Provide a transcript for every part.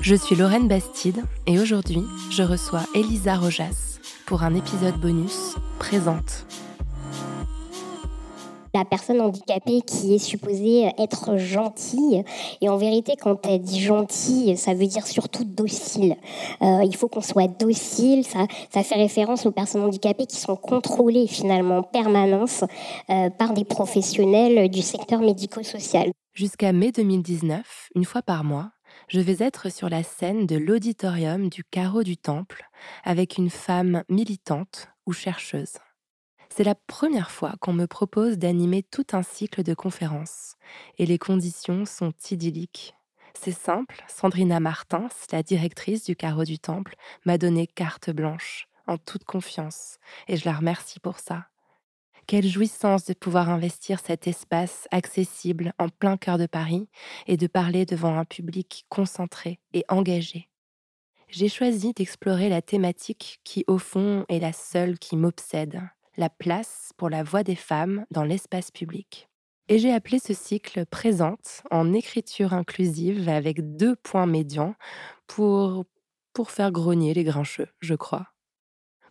Je suis Lorraine Bastide et aujourd'hui, je reçois Elisa Rojas pour un épisode bonus Présente. la personne handicapée qui est supposée être gentille. Et en vérité, quand elle dit gentille, ça veut dire surtout docile. Euh, il faut qu'on soit docile. Ça, ça fait référence aux personnes handicapées qui sont contrôlées finalement en permanence euh, par des professionnels du secteur médico-social. Jusqu'à mai 2019, une fois par mois, je vais être sur la scène de l'auditorium du Carreau du Temple avec une femme militante ou chercheuse. C'est la première fois qu'on me propose d'animer tout un cycle de conférences et les conditions sont idylliques. C'est simple, Sandrina Martins, la directrice du Carreau du Temple, m'a donné carte blanche, en toute confiance, et je la remercie pour ça. Quelle jouissance de pouvoir investir cet espace accessible en plein cœur de Paris et de parler devant un public concentré et engagé. J'ai choisi d'explorer la thématique qui, au fond, est la seule qui m'obsède, la place pour la voix des femmes dans l'espace public. Et j'ai appelé ce cycle Présente en écriture inclusive avec deux points médians pour, pour faire grogner les grincheux, je crois.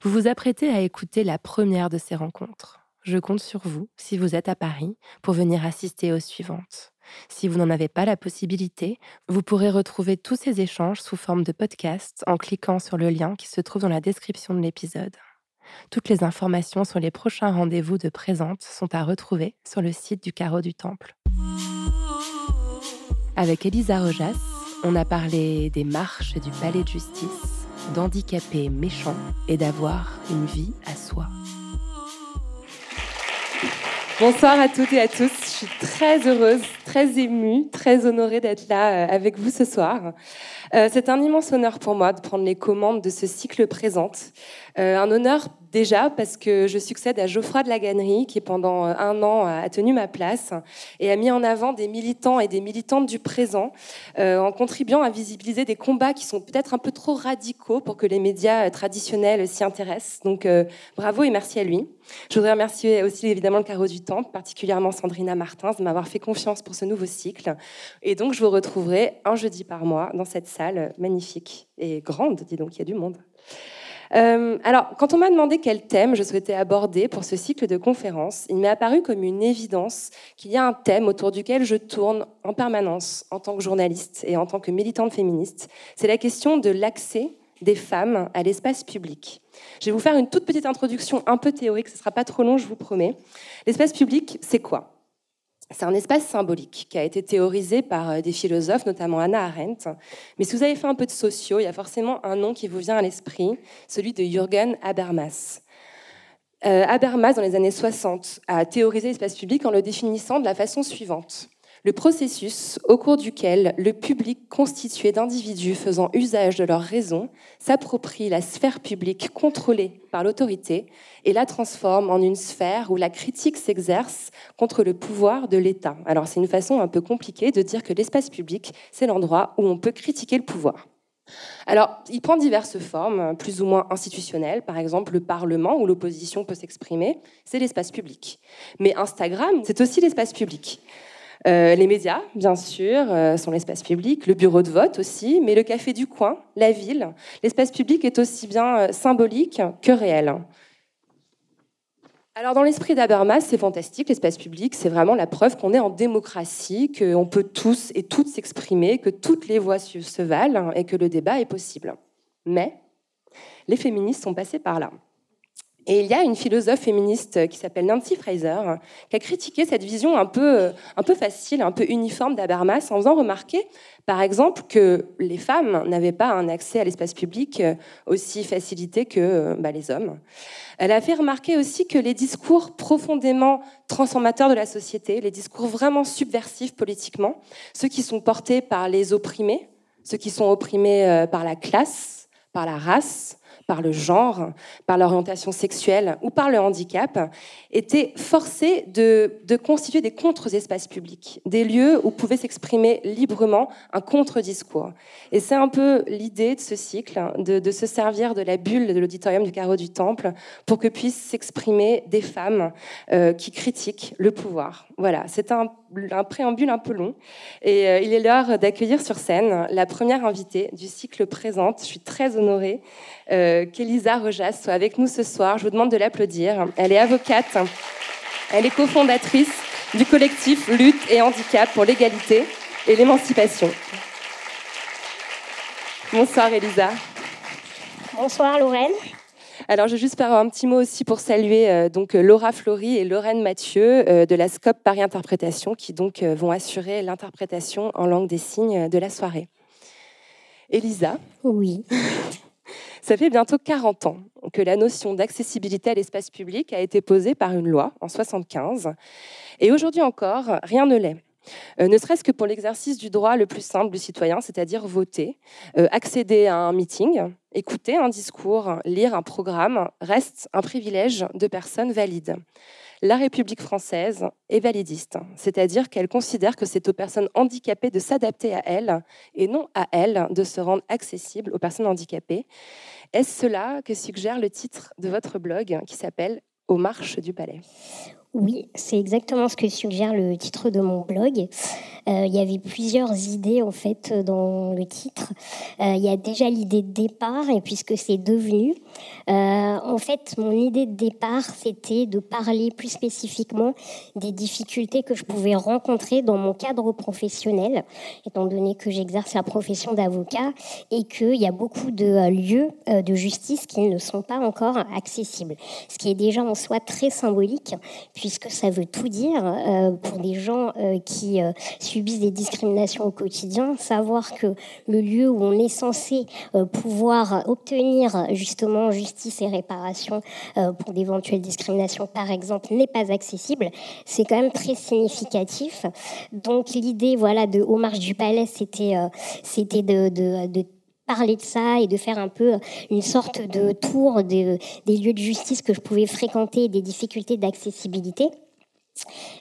Vous vous apprêtez à écouter la première de ces rencontres. Je compte sur vous, si vous êtes à Paris, pour venir assister aux suivantes. Si vous n'en avez pas la possibilité, vous pourrez retrouver tous ces échanges sous forme de podcast en cliquant sur le lien qui se trouve dans la description de l'épisode. Toutes les informations sur les prochains rendez-vous de présente sont à retrouver sur le site du Carreau du Temple. Avec Elisa Rojas, on a parlé des marches du palais de justice, d'handicapés méchants et d'avoir une vie à soi. Bonsoir à toutes et à tous. Je suis très heureuse, très émue, très honorée d'être là euh, avec vous ce soir. Euh, C'est un immense honneur pour moi de prendre les commandes de ce cycle présente. Euh, un honneur déjà parce que je succède à Geoffroy de la Gannerie qui pendant euh, un an a tenu ma place et a mis en avant des militants et des militantes du présent euh, en contribuant à visibiliser des combats qui sont peut-être un peu trop radicaux pour que les médias euh, traditionnels s'y intéressent. Donc bravo et merci à lui. Je voudrais remercier aussi évidemment le Carreau du Temple, particulièrement Sandrina Martins, de m'avoir fait confiance pour ce nouveau cycle. Et donc je vous retrouverai un jeudi par mois dans cette salle magnifique et grande, dis donc, il y a du monde. Euh, alors, quand on m'a demandé quel thème je souhaitais aborder pour ce cycle de conférences, il m'est apparu comme une évidence qu'il y a un thème autour duquel je tourne en permanence en tant que journaliste et en tant que militante féministe. C'est la question de l'accès des femmes à l'espace public. Je vais vous faire une toute petite introduction un peu théorique, ce ne sera pas trop long, je vous promets. L'espace public, c'est quoi? C'est un espace symbolique qui a été théorisé par euh, des philosophes, notamment Hannah Arendt. Mais si vous avez fait un peu de sociaux, il y a forcément un nom qui vous vient à l'esprit, celui de Jürgen Habermas. Euh, Habermas, dans les années 60, a théorisé l'espace public en le définissant de la façon suivante. Le processus au cours duquel le public constitué d'individus faisant usage de leur raison s'approprie la sphère publique contrôlée par l'autorité et la transforme en une sphère où la critique s'exerce contre le pouvoir de l'État. Alors c'est une façon un peu compliquée de dire que l'espace public, c'est l'endroit où on peut critiquer le pouvoir. Alors, il prend diverses formes, plus ou moins institutionnelles. Par exemple, le Parlement, où l'opposition peut s'exprimer, c'est l'espace public. Mais Instagram, c'est aussi l'espace public. Euh, les médias, bien sûr, euh, sont l'espace public, le bureau de vote aussi, mais le café du coin, la ville, l'espace public est aussi bien euh, symbolique que réel. Alors dans l'esprit d'Habermas, c'est fantastique, l'espace public, c'est vraiment la preuve qu'on est en démocratie, qu'on peut tous et toutes s'exprimer, que toutes les voix se se valent et que le débat est possible. Mais les féministes sont passées par là. Et il y a une philosophe féministe qui s'appelle Nancy Fraser qui a critiqué cette vision un peu, un peu facile, un peu uniforme d'Habermas en faisant remarquer, par exemple, que les femmes n'avaient pas un accès à l'espace public aussi facilité que bah, les hommes. Elle a fait remarquer aussi que les discours profondément transformateurs de la société, les discours vraiment subversifs politiquement, ceux qui sont portés par les opprimés, ceux qui sont opprimés euh, par la classe, par la race, par le genre, par l'orientation sexuelle ou par le handicap, étaient forcés de, constituer des contre-espaces publics, des lieux où pouvait s'exprimer librement un contre-discours. Et c'est un peu l'idée de ce cycle, de, se servir de la bulle de l'auditorium du carreau du Temple pour que puissent s'exprimer des femmes euh, qui critiquent le pouvoir. Voilà, c'est un, préambule un peu long. Et euh, il est l'heure d'accueillir sur scène la première invitée du cycle présente. Je suis très honorée euh, qu'Elisa Rojas soit avec nous ce soir. Je vous demande de l'applaudir. Elle est avocate, elle est cofondatrice du collectif Lutte et Handicap pour l'égalité et l'émancipation. Bonsoir Elisa. Bonsoir Lorraine. Alors, je vais juste faire un petit mot aussi pour saluer euh, donc Laura Flory et Lorraine Mathieu euh, de la SCOP Paris Interprétation qui donc vont assurer l'interprétation en langue des signes de la soirée. Elisa. Oui. Ça fait bientôt 40 ans que la notion d'accessibilité à l'espace public a été posée par une loi en 75. Et aujourd'hui encore, rien ne l'est. Euh, ne serait-ce que pour l'exercice du droit le plus simple du citoyen, c'est-à-dire voter, euh, accéder à un meeting, écouter un discours, lire un programme, reste un privilège de personnes valides la République française est validiste, c'est-à-dire qu'elle considère que c'est aux personnes handicapées de s'adapter à elles et non à elles de se rendre accessibles aux personnes handicapées. Est-ce cela que suggère le titre de votre blog qui s'appelle Aux marches du palais? Oui, c'est exactement ce que suggère le titre de mon blog. Euh, il y avait plusieurs idées en fait dans le titre. Euh, il y a déjà l'idée de départ et puisque c'est devenu, euh, en fait mon idée de départ c'était de parler plus spécifiquement des difficultés que je pouvais rencontrer dans mon cadre professionnel, étant donné que j'exerce la profession d'avocat et qu'il y a beaucoup de lieux de justice qui ne sont pas encore accessibles, ce qui est déjà en soi très symbolique puisque ça veut tout dire pour des gens qui euh, subissent des discriminations au quotidien, savoir que le lieu où on est censé pouvoir obtenir justement justice et réparation pour d'éventuelles discriminations, par exemple, n'est pas accessible, c'est quand même très significatif. Donc l'idée, voilà, de Au Marche du Palais, c'était, c'était de, parler de ça et de faire un peu une sorte de tour des lieux de justice que je pouvais fréquenter des difficultés d'accessibilité.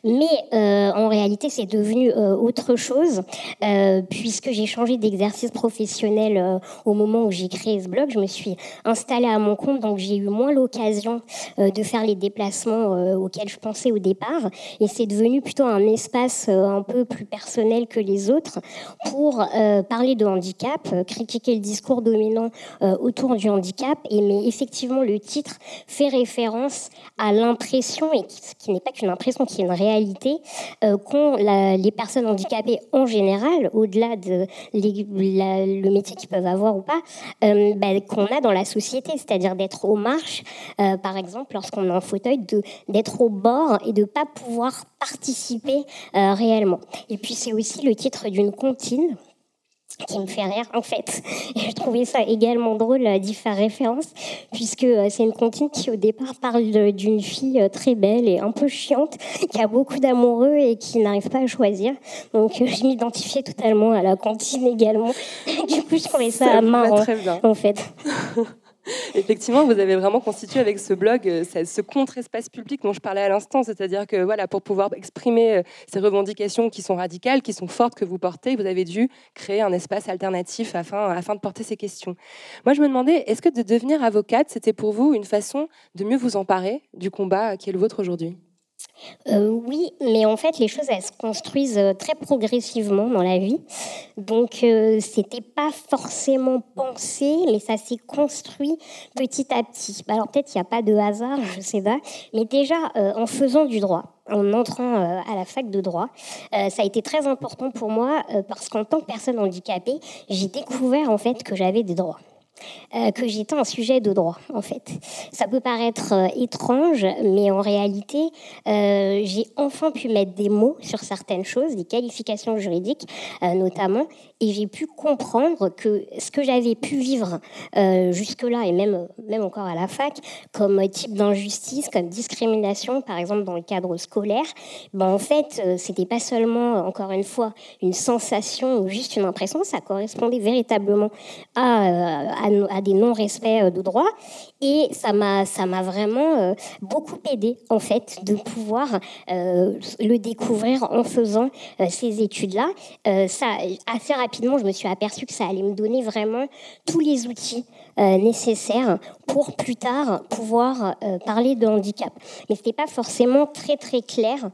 Mais euh, en réalité, c'est devenu euh, autre chose, euh, puisque j'ai changé d'exercice professionnel au moment où j'ai créé ce blog. Je me suis installée à mon compte, donc j'ai eu moins l'occasion de faire les déplacements auxquels je pensais au départ. Et c'est devenu plutôt un espace un peu plus personnel que les autres pour parler de handicap, critiquer le discours dominant autour du handicap. Et mais effectivement, le titre fait référence à l'impression, et qui, qui n'est pas qu'une impression, qui est une réalité euh, qu'ont les personnes handicapées en général, au-delà de le métier qu'ils peuvent avoir ou pas, euh, bah, qu'on a dans la société, c'est-à-dire d'être aux marches, euh, par exemple, lorsqu'on est en fauteuil, d'être au bord et de ne pas pouvoir participer réellement. Et puis c'est aussi le titre d'une comptine qui me fait rire en fait. Et je trouvais ça également drôle d'y faire référence, puisque euh, c'est une comptine qui au départ parle d'une fille euh, très belle et un peu chiante, qui a beaucoup d'amoureux et qui n'arrive pas à choisir. Donc euh, je m'identifiais totalement à la comptine également. Du coup, je trouvais ça, ça marrant en fait. Effectivement, vous avez vraiment constitué avec ce blog euh, ce contre-espace public dont je parlais à l'instant, c'est-à-dire que voilà, pour pouvoir exprimer euh, ces revendications qui sont radicales, qui sont fortes que vous portez, vous avez dû créer un espace alternatif afin, afin de porter ces questions. Moi, je me demandais, est-ce que de devenir avocate, c'était pour vous une façon de mieux vous emparer du combat qui est le vôtre aujourd'hui? Euh, oui, mais en fait, les choses, elles se construisent euh, très progressivement dans la vie. Donc, euh, c'était pas forcément pensé, mais ça s'est construit petit à petit. Bah, alors, peut-être il n'y a pas de hasard, je sais pas. Mais déjà, en faisant du droit, en entrant à la fac de droit, ça a été très important pour moi parce qu'en tant que personne handicapée, j'ai découvert en fait que j'avais des droits. Euh, que j'étais un sujet de droit, en fait. Ça peut paraître euh, étrange, mais en réalité, euh, j'ai enfin pu mettre des mots sur certaines choses, des qualifications juridiques notamment, et j'ai pu comprendre que ce que j'avais pu vivre jusque-là, et même, même encore à la fac, comme type d'injustice, comme discrimination, par exemple dans le cadre scolaire, ben en fait, c'était pas seulement, encore une fois, une sensation ou juste une impression, ça correspondait véritablement à à, des non-respects euh, de droit. Et ça m'a, ça m'a vraiment euh, beaucoup aidé, en fait, de pouvoir euh, le découvrir en faisant ces études-là. ça, assez je me suis aperçue que ça allait me donner vraiment tous les outils nécessaires pour plus tard pouvoir parler de handicap. Mais ce n'était pas forcément très très clair.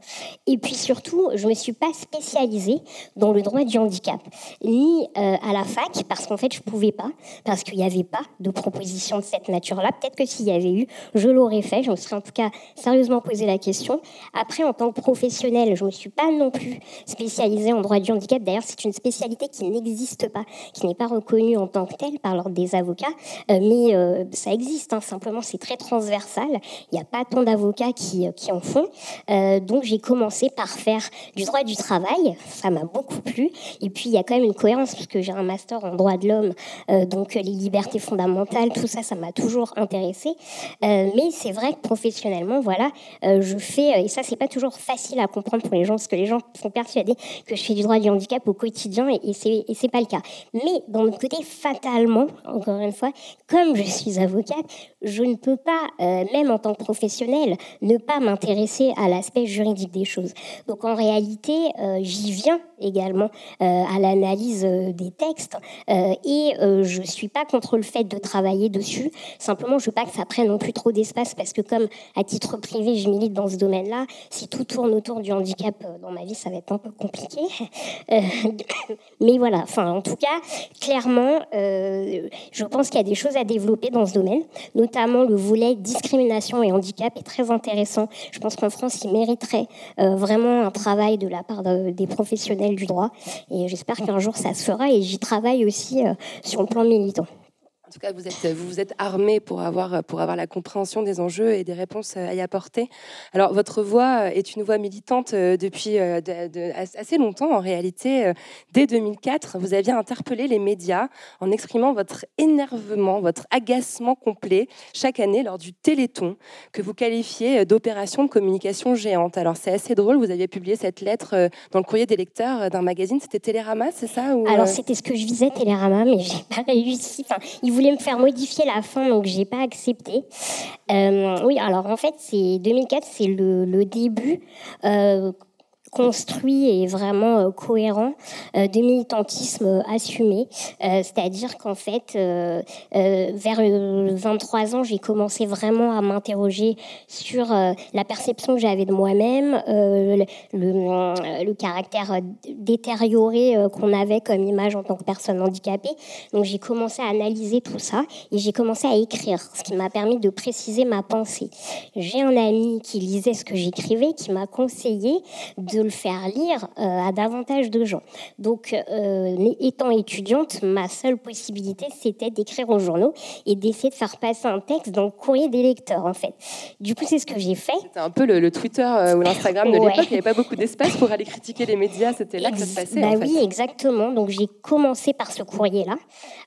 Et puis surtout, je ne me suis pas spécialisée dans le droit du handicap, ni à la fac, parce qu'en fait, je ne pouvais pas, parce qu'il y avait pas de proposition de cette nature-là. Peut-être que s'il y avait eu, je l'aurais fait. Je me serais en tout cas sérieusement posé la question. Après, en tant que professionnelle, je ne me suis pas non plus spécialisée en droit du handicap. D'ailleurs, c'est une spécialité qui n'existe pas, qui n'est pas reconnue en tant que telle par l'ordre des avocats. Euh, mais euh, ça existe, hein. simplement, c'est très transversal. Il n'y a pas tant d'avocats qui, qui, en font. Euh, donc, j'ai commencé par faire du droit du travail. Ça m'a beaucoup plu. Et puis, il y a quand même une cohérence, puisque j'ai un master en droit de l'homme, donc les libertés fondamentale, tout ça, ça m'a toujours intéressé. Euh, mais c'est vrai que professionnellement, voilà, euh, je fais, et ça, c'est pas toujours facile à comprendre pour les gens, parce que les gens sont persuadés que je fais du droit du handicap au quotidien, et c'est, et c'est pas le cas. Mais d'un autre côté, fatalement, encore une fois, comme je suis avocate, je ne peux pas, euh, même en tant que professionnelle, ne pas m'intéresser à l'aspect juridique des choses. Donc en réalité, j'y viens également à l'analyse des textes, et je suis pas contre le fait de travailler dessus. Simplement, je veux pas que ça prenne non plus trop d'espace parce que comme à titre privé, je milite dans ce domaine-là, si tout tourne autour du handicap euh, dans ma vie, ça va être un peu compliqué. Euh, mais voilà, enfin, en tout cas, clairement, euh, je pense qu'il y a des choses à développer dans ce domaine, notamment le volet discrimination et handicap est très intéressant. Je pense qu'en France, il mériterait vraiment un travail de la part des professionnels du droit et j'espère qu'un jour ça se fera et j'y travaille aussi sur le plan militant. En tout cas, vous êtes, vous, vous êtes armé pour avoir, pour avoir la compréhension des enjeux et des réponses à y apporter. Alors, votre voix est une voix militante euh, depuis euh, assez longtemps, en réalité. Euh, dès 2004, vous aviez interpellé les médias en exprimant votre énervement, votre agacement complet chaque année lors du Téléthon, que vous qualifiez d'opération de communication géante. Alors, c'est assez drôle, vous aviez publié cette lettre dans le courrier des lecteurs d'un magazine, c'était Télérama, c'est ça Alors, c'était ce que je visais, Télérama, mais j'ai pas réussi. Enfin, ils me faire modifier la fin, donc j'ai pas accepté. Euh, oui, alors en fait, c'est 2004, c'est le, le, début. Euh, construit et vraiment euh, cohérent euh, de militantisme euh, assumé. C'est-à-dire qu'en fait, vers 23 ans, j'ai commencé vraiment à m'interroger sur la perception que j'avais de moi-même, le, le, caractère détérioré qu'on avait comme image en tant que personne handicapée. Donc j'ai commencé à analyser tout ça et j'ai commencé à écrire, ce qui m'a permis de préciser ma pensée. J'ai un ami qui lisait ce que j'écrivais, qui m'a conseillé de le faire lire euh, à davantage de gens. Donc, euh, étant étudiante, ma seule possibilité, c'était d'écrire aux journaux et d'essayer de faire passer un texte dans le courrier des lecteurs, en fait. Du coup, c'est ce que j'ai fait. C'était un peu le, Twitter euh, ou l'Instagram de l'époque. Il n'y avait pas beaucoup d'espace pour aller critiquer les médias. C'était là que ça se passait. Bah oui, exactement. Donc, j'ai commencé par ce courrier-là,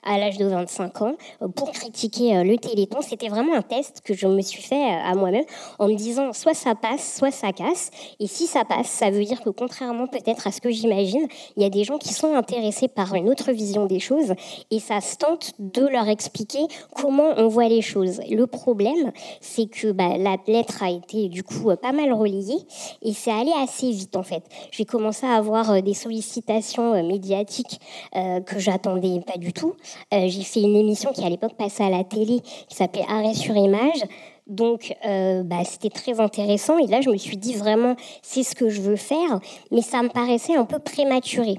à l'âge de 25 ans, pour critiquer le Téléthon. C'était vraiment un test que je me suis fait à moi-même en me disant soit ça passe, soit ça casse. Et si ça passe, ça veut dire que contrairement peut-être à ce que j'imagine, il y a des gens qui sont intéressés par une autre vision des choses et ça se tente de leur expliquer comment on voit les choses. Le problème, c'est que bah, la lettre a été du coup pas mal relayée et c'est allé assez vite en fait. J'ai commencé à avoir euh, des sollicitations euh, médiatiques euh, que j'attendais pas du tout. J'ai fait une émission qui à l'époque passait à la télé qui s'appelait Arrêt sur image. Donc, euh, bah, c'était très intéressant. Et là, je me suis dit vraiment, c'est ce que je veux faire. Mais ça me paraissait un peu prématuré.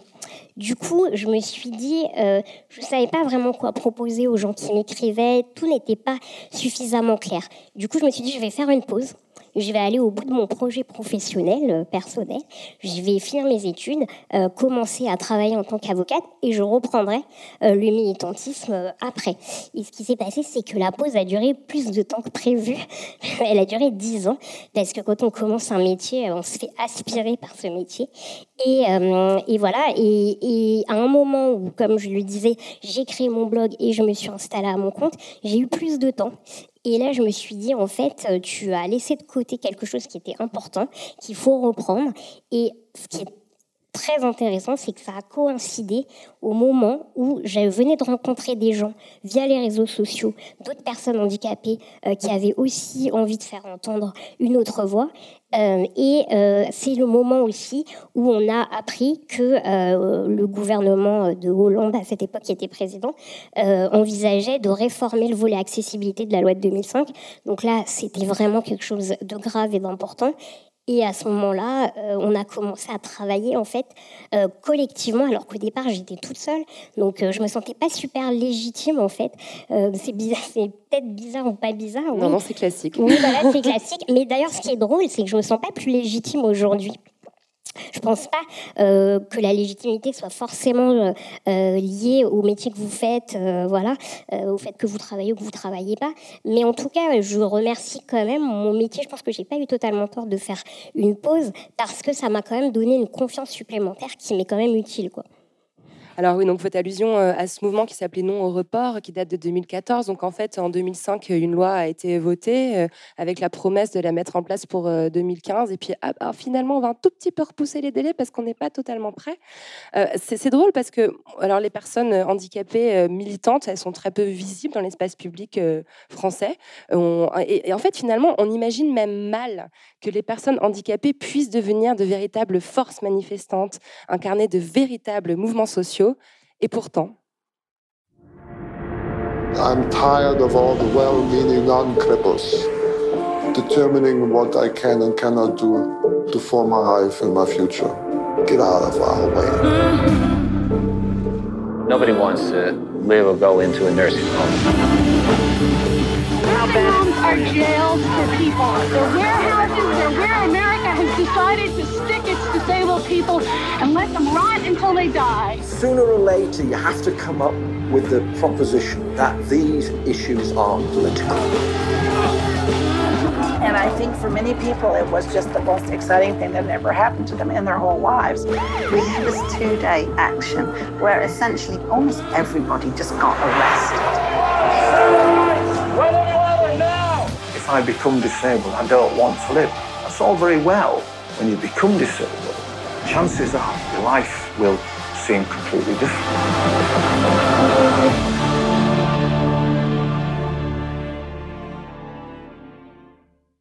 Du coup, je me suis dit, euh, je ne savais pas vraiment quoi proposer aux gens qui m'écrivaient, tout n'était pas suffisamment clair. Du coup, je me suis dit, je vais faire une pause je vais aller au bout de mon projet professionnel, euh, personnel, je vais finir mes études, euh, commencer à travailler en tant qu'avocate et je reprendrai le militantisme après. Et ce qui s'est passé, c'est que la pause a duré plus de temps que prévu. Elle a duré dix ans, parce que quand on commence un métier, on se fait aspirer par ce métier. Et, voilà, à un moment où, comme je le disais, j'ai créé mon blog et je me suis installée à mon compte, j'ai eu plus de temps. Et là, je me suis dit, en fait, euh, tu as laissé de côté quelque chose qui était important, qu'il faut reprendre. Et ce qui est très intéressant, c'est que ça a coïncidé au moment où je venais de rencontrer des gens via les réseaux sociaux, d'autres personnes handicapées euh, qui avaient aussi envie de faire entendre une autre voix. Euh, et euh, c'est le moment aussi où on a appris que le gouvernement de Hollande, à cette époque qui était président, envisageait de réformer le volet accessibilité de la loi de 2005. Donc là, c'était vraiment quelque chose de grave et d'important. Et à ce moment-là, euh, on a commencé à travailler en fait euh, collectivement, alors qu'au départ j'étais toute seule, donc euh, je me sentais pas super légitime en fait. c'est bizarre, c'est peut-être bizarre ou pas bizarre. Non, non, c'est classique. Oui, voilà, c'est classique. Mais d'ailleurs, ce qui est drôle, c'est que je me sens pas plus légitime aujourd'hui. Je pense pas euh, que la légitimité soit forcément euh, euh, liée au métier que vous faites, voilà, au fait que vous travaillez ou que vous travaillez pas. Mais en tout cas, je remercie quand même mon métier. Je pense que j'ai pas eu totalement tort de faire une pause parce que ça m'a quand même donné une confiance supplémentaire qui m'est quand même utile, quoi. Alors oui, donc vous faites allusion euh, à ce mouvement qui s'appelait Non au report, qui date de 2014. Donc en fait, en 2005, une loi a été votée euh, avec la promesse de la mettre en place pour 2015. Euh, et puis ah, ah, finalement, on va un tout petit peu repousser les délais parce qu'on n'est pas totalement prêt. c'est drôle parce que alors les personnes handicapées militantes, elles sont très peu visibles dans l'espace public français. et, en fait, finalement, on imagine même mal que les personnes handicapées puissent devenir de véritables forces manifestantes, incarner de véritables mouvements sociaux. Et pourtant. I'm tired of all the well-meaning non-cripples determining what I can and cannot do to form my life and my future. Get out of our way. Nobody wants to live or go into a nursing home. Nursing homes are jails for people. They're warehouses. They're where America has decided to stick its disabled people and let them rot until they die. Sooner or later, you have to come up with the proposition that these issues are political. And I think for many people, it was just the most exciting thing that ever happened to them in their whole lives. We had this two day action where essentially almost everybody just got arrested. If I become disabled, I don't want to live. That's all very well. When you become disabled, chances are your life will seem completely different.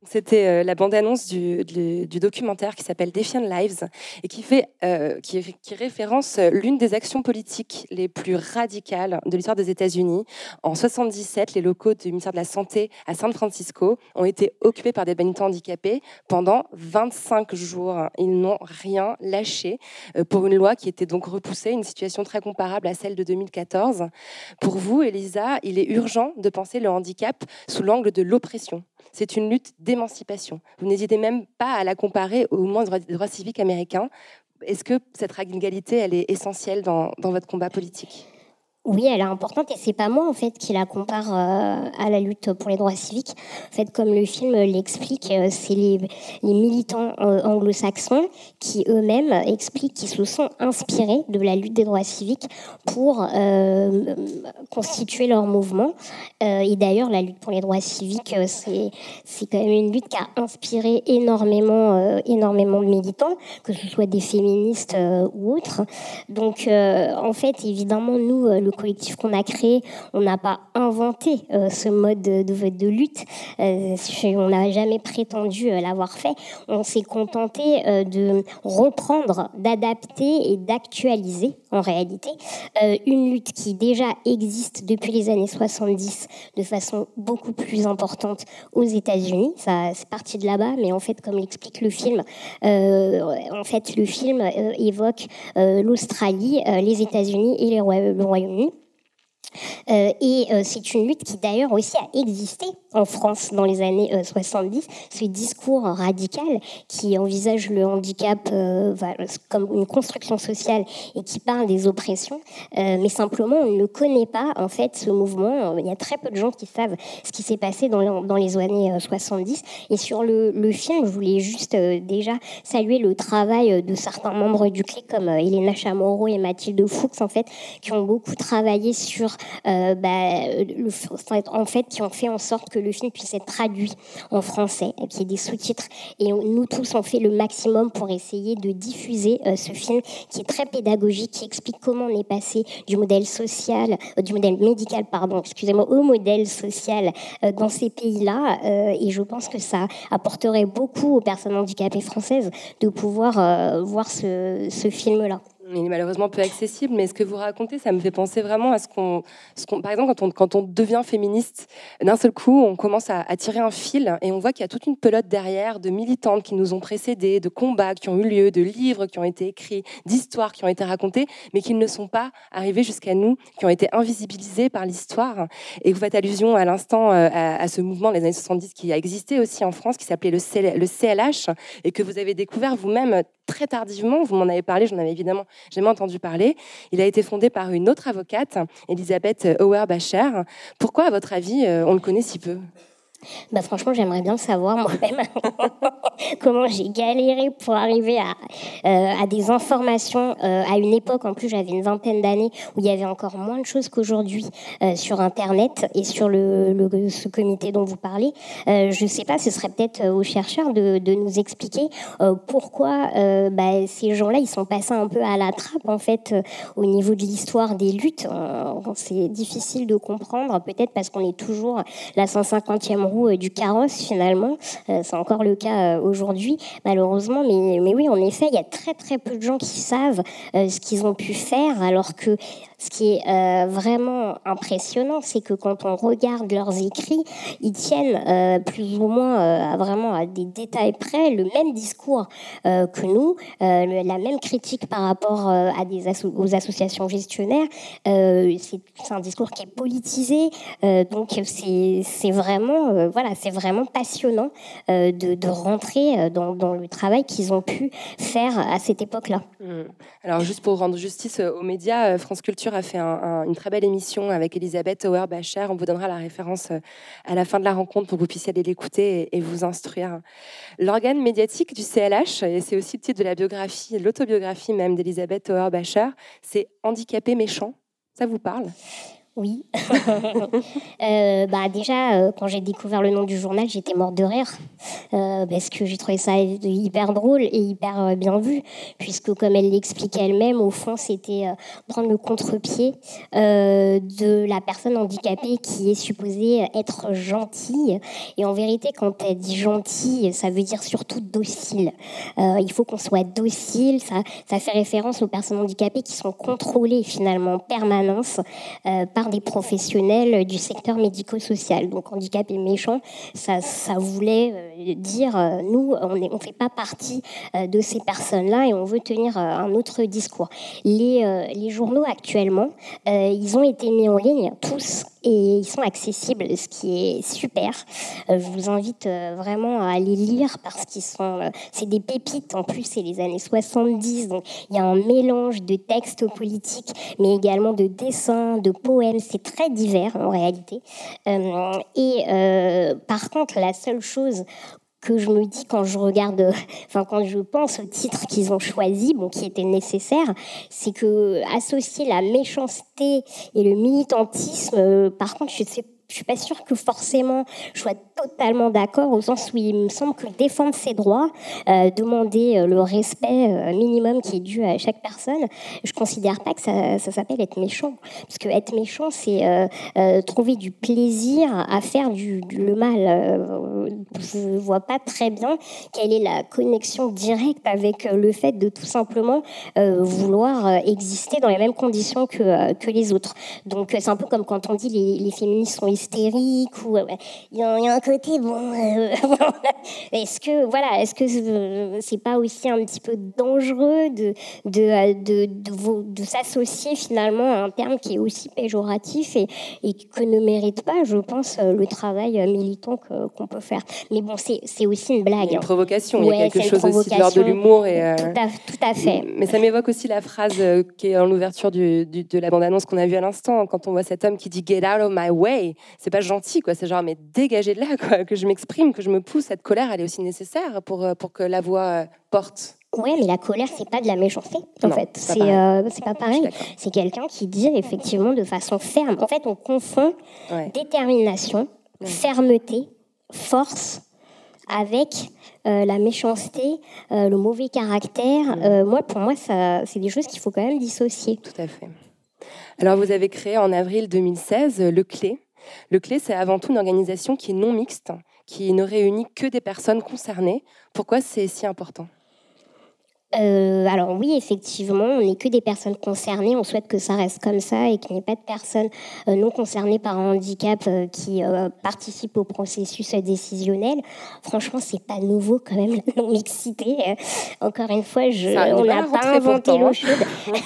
C'était euh, la bande-annonce du, documentaire qui s'appelle Defiant Lives et qui, fait, euh, qui, référence l'une des actions politiques les plus radicales de l'histoire des États-Unis. En 77, les locaux du ministère de la Santé à San Francisco ont été occupés par des militants handicapés pendant 25 jours. Ils n'ont rien lâché euh, pour une loi qui était donc repoussée, une situation très comparable à celle de 2014. Pour vous, Elisa, il est urgent de penser le handicap sous l'angle de l'oppression. C'est une lutte Vous n'hésitez même pas à la comparer au mouvement des droits civiques américains. Est-ce que cette égalité, elle est essentielle dans votre combat politique? Oui, elle est importante et c'est pas moi en fait qui la compare euh, à la lutte pour les droits civiques. En fait, comme le film l'explique, euh, c'est les, militants euh, anglo-saxons qui eux-mêmes expliquent qu'ils se sont inspirés de la lutte des droits civiques pour constituer leur mouvement. et d'ailleurs, la lutte pour les droits civiques, c'est c'est quand même une lutte qui a inspiré énormément énormément de militants, que ce soit des féministes ou autres. Donc, en fait, évidemment, nous, le collectif qu'on a créé, on n'a pas inventé euh, ce mode de, lutte. Euh, on n'a jamais prétendu euh, l'avoir fait. On s'est contenté de reprendre, d'adapter et d'actualiser en réalité. Euh, une lutte qui déjà existe depuis les années 70 de façon beaucoup plus importante aux États-Unis. Ça, c'est parti de là-bas, mais en fait, comme l'explique le film, euh, en fait, le film euh, évoque l'Australie, les États-Unis et les le Royaume-Uni. Euh, et euh, c'est une lutte qui d'ailleurs aussi a existé en France dans les années euh, 70, ce discours radical qui envisage le handicap euh, comme une construction sociale et qui parle des oppressions, mais simplement on ne connaît pas en fait ce mouvement. Il y a très peu de gens qui savent ce qui s'est passé dans, le- dans les années euh, 70. Et sur le, film, je voulais juste déjà saluer le travail de certains membres du clic comme Elena Chamorro et Mathilde Fuchs en fait, qui ont beaucoup travaillé sur euh, bah, en fait, qui ont fait en sorte que le film puisse être traduit en français, qu'il y ait des sous-titres. Et nous tous, on fait le maximum pour essayer de diffuser euh, ce film qui est très pédagogique, qui explique comment on est passé du modèle social, euh, du modèle médical, pardon, excusez-moi, au modèle social dans ces pays-là. Et je pense que ça apporterait beaucoup aux personnes handicapées françaises de pouvoir voir ce film-là. Il est malheureusement peu accessible, mais ce que vous racontez, ça me fait penser vraiment à ce qu'on, qu'on par exemple, quand on, quand on devient féministe, d'un seul coup, on commence à, tirer un fil et on voit qu'il y a toute une pelote derrière de militantes qui nous ont précédés, de combats qui ont eu lieu, de livres qui ont été écrits, d'histoires qui ont été racontées, mais qui ne sont pas arrivés jusqu'à nous, qui ont été invisibilisés par l'histoire. Et vous faites allusion à l'instant euh, à, ce mouvement des années 70 qui a existé aussi en France, qui s'appelait le CLH, et que vous avez découvert vous-même très tardivement. Vous m'en avez parlé, j'en avais évidemment jamais entendu parler. Il a été fondé par une autre avocate, Elisabeth Auer-Bacher. Pourquoi, à votre avis, euh, on le connaît si peu? Bah franchement, j'aimerais bien savoir moi-même comment j'ai galéré pour arriver à, euh, à des informations euh, à une époque, en plus j'avais une vingtaine d'années, où il y avait encore moins de choses qu'aujourd'hui euh, sur Internet et sur le, le- ce comité dont vous parlez. Je ne sais pas, ce serait peut-être aux chercheurs de, de nous expliquer pourquoi bah, ces gens-là, ils sont passés un peu à la trappe, en fait, au niveau de l'histoire des luttes. C'est difficile de comprendre, peut-être parce qu'on est toujours la 150e euh, du carrosse, finalement. Euh, C'est encore le cas euh, aujourd'hui, malheureusement. Mais, oui, en effet, il y a très très peu de gens qui savent ce qu'ils ont pu faire, alors que ce qui est euh, vraiment impressionnant, c'est que quand on regarde leurs écrits, ils tiennent euh, plus ou moins euh, à vraiment à des détails près le même discours que nous, la même critique par rapport à des aux associations gestionnaires. C'est un discours qui est politisé, donc c'est vraiment voilà, c'est vraiment passionnant de, de rentrer dans, le travail qu'ils ont pu faire à cette époque-là. Mm. Alors, juste pour rendre justice aux médias, France Culture a fait un- un- une très belle émission avec Elisabeth Auer-Bacher. On vous donnera la référence euh, à la fin de la rencontre pour que vous puissiez aller l'écouter et, vous instruire. L'organe médiatique du CLH, et c'est aussi le titre de la biographie, l'autobiographie même d'Elisabeth Auer-Bacher, c'est Handicapé méchant. Ça vous parle? Oui. Euh, bah déjà, euh, quand j'ai découvert le nom du journal, j'étais morte de rire euh, parce que j'ai trouvé ça hyper drôle et hyper bien vu, puisque comme elle l'expliquait elle-même, au fond, c'était prendre le contre-pied de la personne handicapée qui est supposée être gentille. Et en vérité, quand elle dit gentille, ça veut dire surtout docile. Il faut qu'on soit docile. Ça, ça fait référence aux personnes handicapées qui sont contrôlées finalement en permanence euh, des professionnels du secteur médico-social. Donc handicap et méchant, ça, ça voulait euh, dire euh, nous, on ne on fait pas partie euh, de ces personnes-là et on veut tenir un autre discours. Les, les journaux actuellement, ils ont été mis en ligne tous et ils sont accessibles, ce qui est super. Euh, je vous invite euh, vraiment à les lire parce qu'ils sont, euh, c'est des pépites. En plus, c'est les années 70, donc il y a un mélange de textes politiques, mais également de dessins, de poèmes. C'est très divers en réalité. Et par contre, la seule chose que je me dis quand je regarde, euh, enfin quand je pense au titre qu'ils ont choisi, bon, qui était nécessaire, c'est que associer la méchanceté et le militantisme, euh, par contre, je sais je suis pas sûre que forcément je sois totalement d'accord au sens où il me semble que défendre ses droits, euh, demander euh, le respect euh, minimum qui est dû à chaque personne, je considère pas que ça, s'appelle être méchant. Parce que être méchant, c'est trouver du plaisir à faire du, le mal. Je vois pas très bien quelle est la connexion directe avec le fait de tout simplement vouloir exister dans les mêmes conditions que, les autres. Donc c'est un peu comme quand on dit les, les féministes sont hystériques ou euh, il y, a un côté bon. euh, est-ce que voilà, est-ce que euh, c'est pas aussi un petit peu dangereux de de de, de, s'associer finalement à un terme qui est aussi péjoratif et, et que ne mérite pas, je pense, le travail militant qu'on peut faire. Mais bon, c'est aussi une blague. Une hein. provocation, il y a Ouais, quelque chose aussi de l'ordre de l'humour. Et, euh, Tout à, tout à fait. Mais ça m'évoque aussi la phrase qui est dans l'ouverture de la bande-annonce qu'on a vue à l'instant, quand on voit cet homme qui dit Get out of my way. C'est pas gentil, quoi. C'est genre, mais dégagez de là, quoi. Que je m'exprime, que je me pousse. Cette colère, elle est aussi nécessaire pour, euh, pour que la voix euh, porte. Ouais, mais la colère, c'est pas de la méchanceté, en Non, fait. c'est pas C'est pareil. euh, c'est pas pareil. C'est quelqu'un qui dit effectivement de façon ferme. En fait, on confond Ouais. détermination, fermeté, force avec euh, la méchanceté, euh, le mauvais caractère. Moi, pour moi, c'est des choses qu'il faut quand même dissocier. Tout à fait. Alors, vous avez créé en avril 2016 euh, Le Clé. Le Clé, c'est avant tout une organisation qui est non mixte, qui ne réunit que des personnes concernées. Pourquoi c'est si important? Euh, alors oui, effectivement, on n'est que des personnes concernées. On souhaite que ça reste comme ça et qu'il n'y ait pas de personnes euh, non concernées par un handicap euh, qui participent au processus décisionnel. Franchement, c'est pas nouveau quand même la non mixité. Encore une fois, je, on n'a pas inventé l'eau hein. chaude.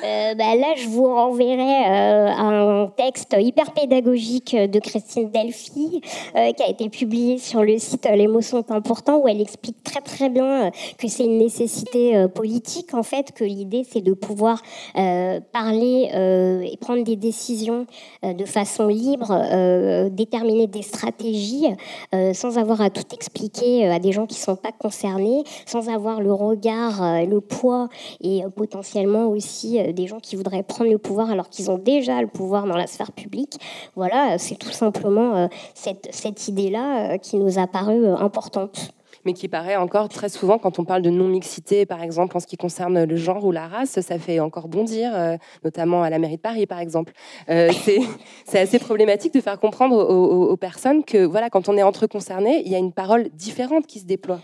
Bah, là, je vous renverrai un texte hyper pédagogique de Christine Delphi qui a été publié sur le site Les mots sont importants où elle explique très très bien que c'est une nécessité euh, politique en fait, que l'idée c'est de pouvoir euh, parler euh, et prendre des décisions de façon libre, déterminer des stratégies sans avoir à tout expliquer à des gens qui sont pas concernés, sans avoir le regard, le poids et potentiellement aussi des gens qui voudraient prendre le pouvoir alors qu'ils ont déjà le pouvoir dans la sphère publique. Voilà, c'est tout simplement cette, cette idée-là qui nous a paru importante. Mais qui paraît encore très souvent quand on parle de non-mixité, par exemple, en ce qui concerne le genre ou la race, ça fait encore bondir, euh, notamment à la mairie de Paris, par exemple. Euh, c'est assez problématique de faire comprendre aux, personnes que, voilà, quand on est entre concernés, il y a une parole différente qui se déploie.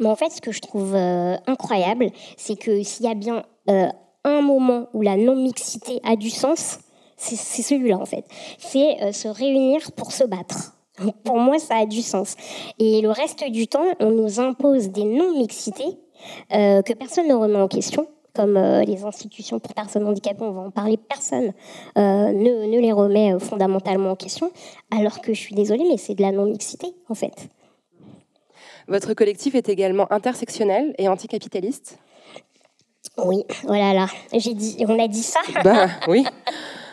Mais en fait, ce que je trouve euh, incroyable, c'est que s'il y a bien un moment où la non-mixité a du sens, c'est celui-là, en fait. C'est se réunir pour se battre. Pour moi, ça a du sens. Et le reste du temps, on nous impose des non-mixités euh, que personne ne remet en question comme euh, les institutions pour personnes handicapées, on va en parler, personne euh, ne, ne les remet fondamentalement en question, alors que je suis désolée, mais c'est de la non-mixité, en fait. Votre collectif est également intersectionnel et anticapitaliste? Oui, oh là là, j'ai dit, on a dit ça Bah oui.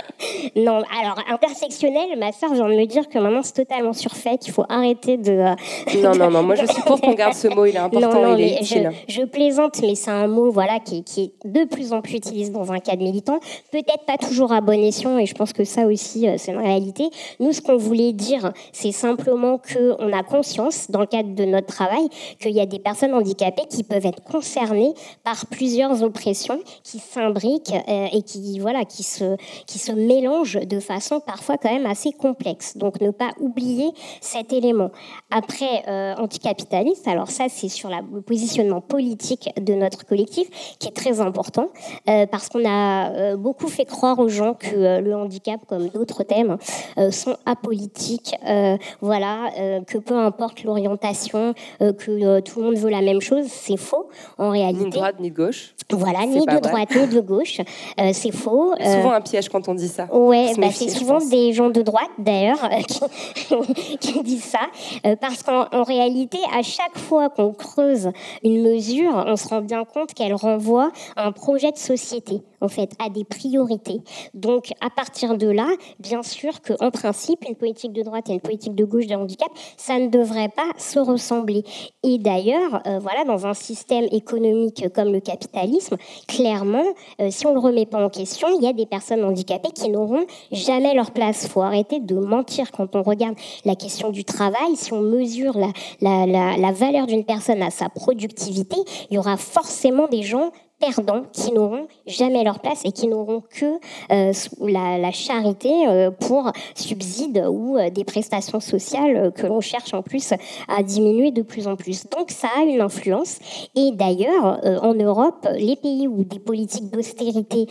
Non, alors intersectionnel, ma soeur vient de me dire que maintenant c'est totalement surfait, qu'il faut arrêter de. euh, Non, non, non, moi je suis pour qu'on garde ce mot, il est important, non, non, il est utile. Je, je plaisante, mais c'est un mot voilà, qui, est- qui est de plus en plus utilisé dans un cadre militant. Peut-être pas toujours à bon escient, et je pense que ça aussi, euh, c'est une réalité. Nous, ce qu'on voulait dire, c'est simplement qu'on a conscience, dans le cadre de notre travail, qu'il y a des personnes handicapées qui peuvent être concernées par plusieurs oppressions qui s'imbriquent euh, et qui, voilà, qui, se, qui se mélangent de façon parfois quand même assez complexe. Donc, ne pas oublier cet élément. Après, euh, anticapitaliste, alors ça, c'est sur la- le positionnement politique de notre collectif qui est très important euh, parce qu'on a euh, beaucoup fait croire aux gens que le handicap, comme d'autres thèmes, sont apolitiques. voilà, que peu importe l'orientation, que tout le monde veut la même chose, c'est faux. En réalité, Ni de droite, ni de gauche. voilà, ni de vrai. droite ni de gauche, c'est faux. C'est souvent un piège quand on dit ça. Ouais, bah, c'est souvent des gens de droite d'ailleurs qui, qui disent ça, Euh, parce qu'en en réalité, à chaque fois qu'on creuse une mesure, on se rend bien compte qu'elle renvoie à un projet de société. En fait, a des priorités. Donc, à partir de là, bien sûr qu'en principe, une politique de droite et une politique de gauche de handicap, ça ne devrait pas se ressembler. Et d'ailleurs, euh, voilà, dans un système économique comme le capitalisme, clairement, euh, si on ne le remet pas en question, il y a des personnes handicapées qui n'auront jamais leur place. Il faut arrêter de mentir quand on regarde la question du travail. Si on mesure la, la valeur d'une personne à sa productivité, il y aura forcément des gens perdants qui n'auront jamais leur place et qui n'auront que euh, la, charité euh, pour subsides ou euh, des prestations sociales que l'on cherche en plus à diminuer de plus en plus. Donc ça a une influence. Et d'ailleurs, en Europe, les pays où des politiques d'austérité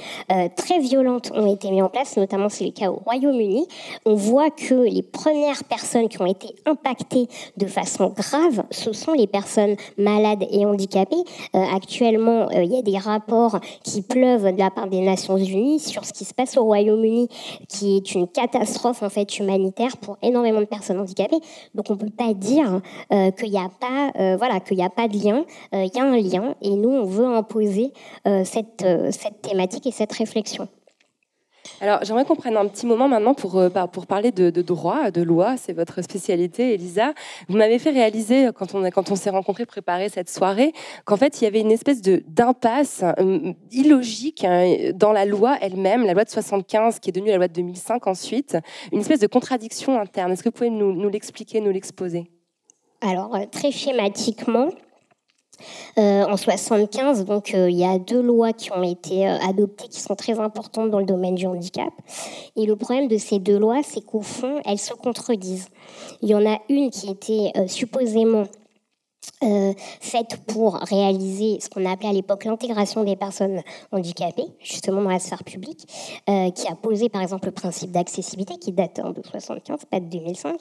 très violentes ont été mises en place, notamment c'est le cas au Royaume-Uni, on voit que les premières personnes qui ont été impactées de façon grave, ce sont les personnes malades et handicapées. actuellement, il y a des rapports qui pleuvent de la part des Nations Unies sur ce qui se passe au Royaume-Uni, qui est une catastrophe en fait humanitaire pour énormément de personnes handicapées. Donc on peut pas dire euh, qu'il n'y a pas, euh, voilà, qu'il n'y a pas de lien. Euh, il y a un lien et nous on veut imposer cette, cette thématique et cette réflexion. Alors, j'aimerais qu'on prenne un petit moment maintenant pour, euh, pour parler de, droit, de loi. C'est votre spécialité, Elisa. Vous m'avez fait réaliser, quand on, quand on s'est rencontrés, préparer cette soirée, qu'en fait, il y avait une espèce d'impasse euh, illogique hein, dans la loi elle-même, la loi de 75, qui est devenue la loi de 2005 ensuite, une espèce de contradiction interne. Est-ce que vous pouvez nous, nous l'expliquer, nous l'exposer? Alors, euh, très schématiquement, euh, en 75, donc euh, il y a deux lois qui ont été euh, adoptées qui sont très importantes dans le domaine du handicap. Et le problème de ces deux lois, c'est qu'au fond, elles se contredisent. Il y en a une qui était supposément euh, faite pour réaliser ce qu'on appelait à l'époque l'intégration des personnes handicapées, justement dans la sphère publique, euh, qui a posé par exemple le principe d'accessibilité qui date hein, de 75, pas de 2005.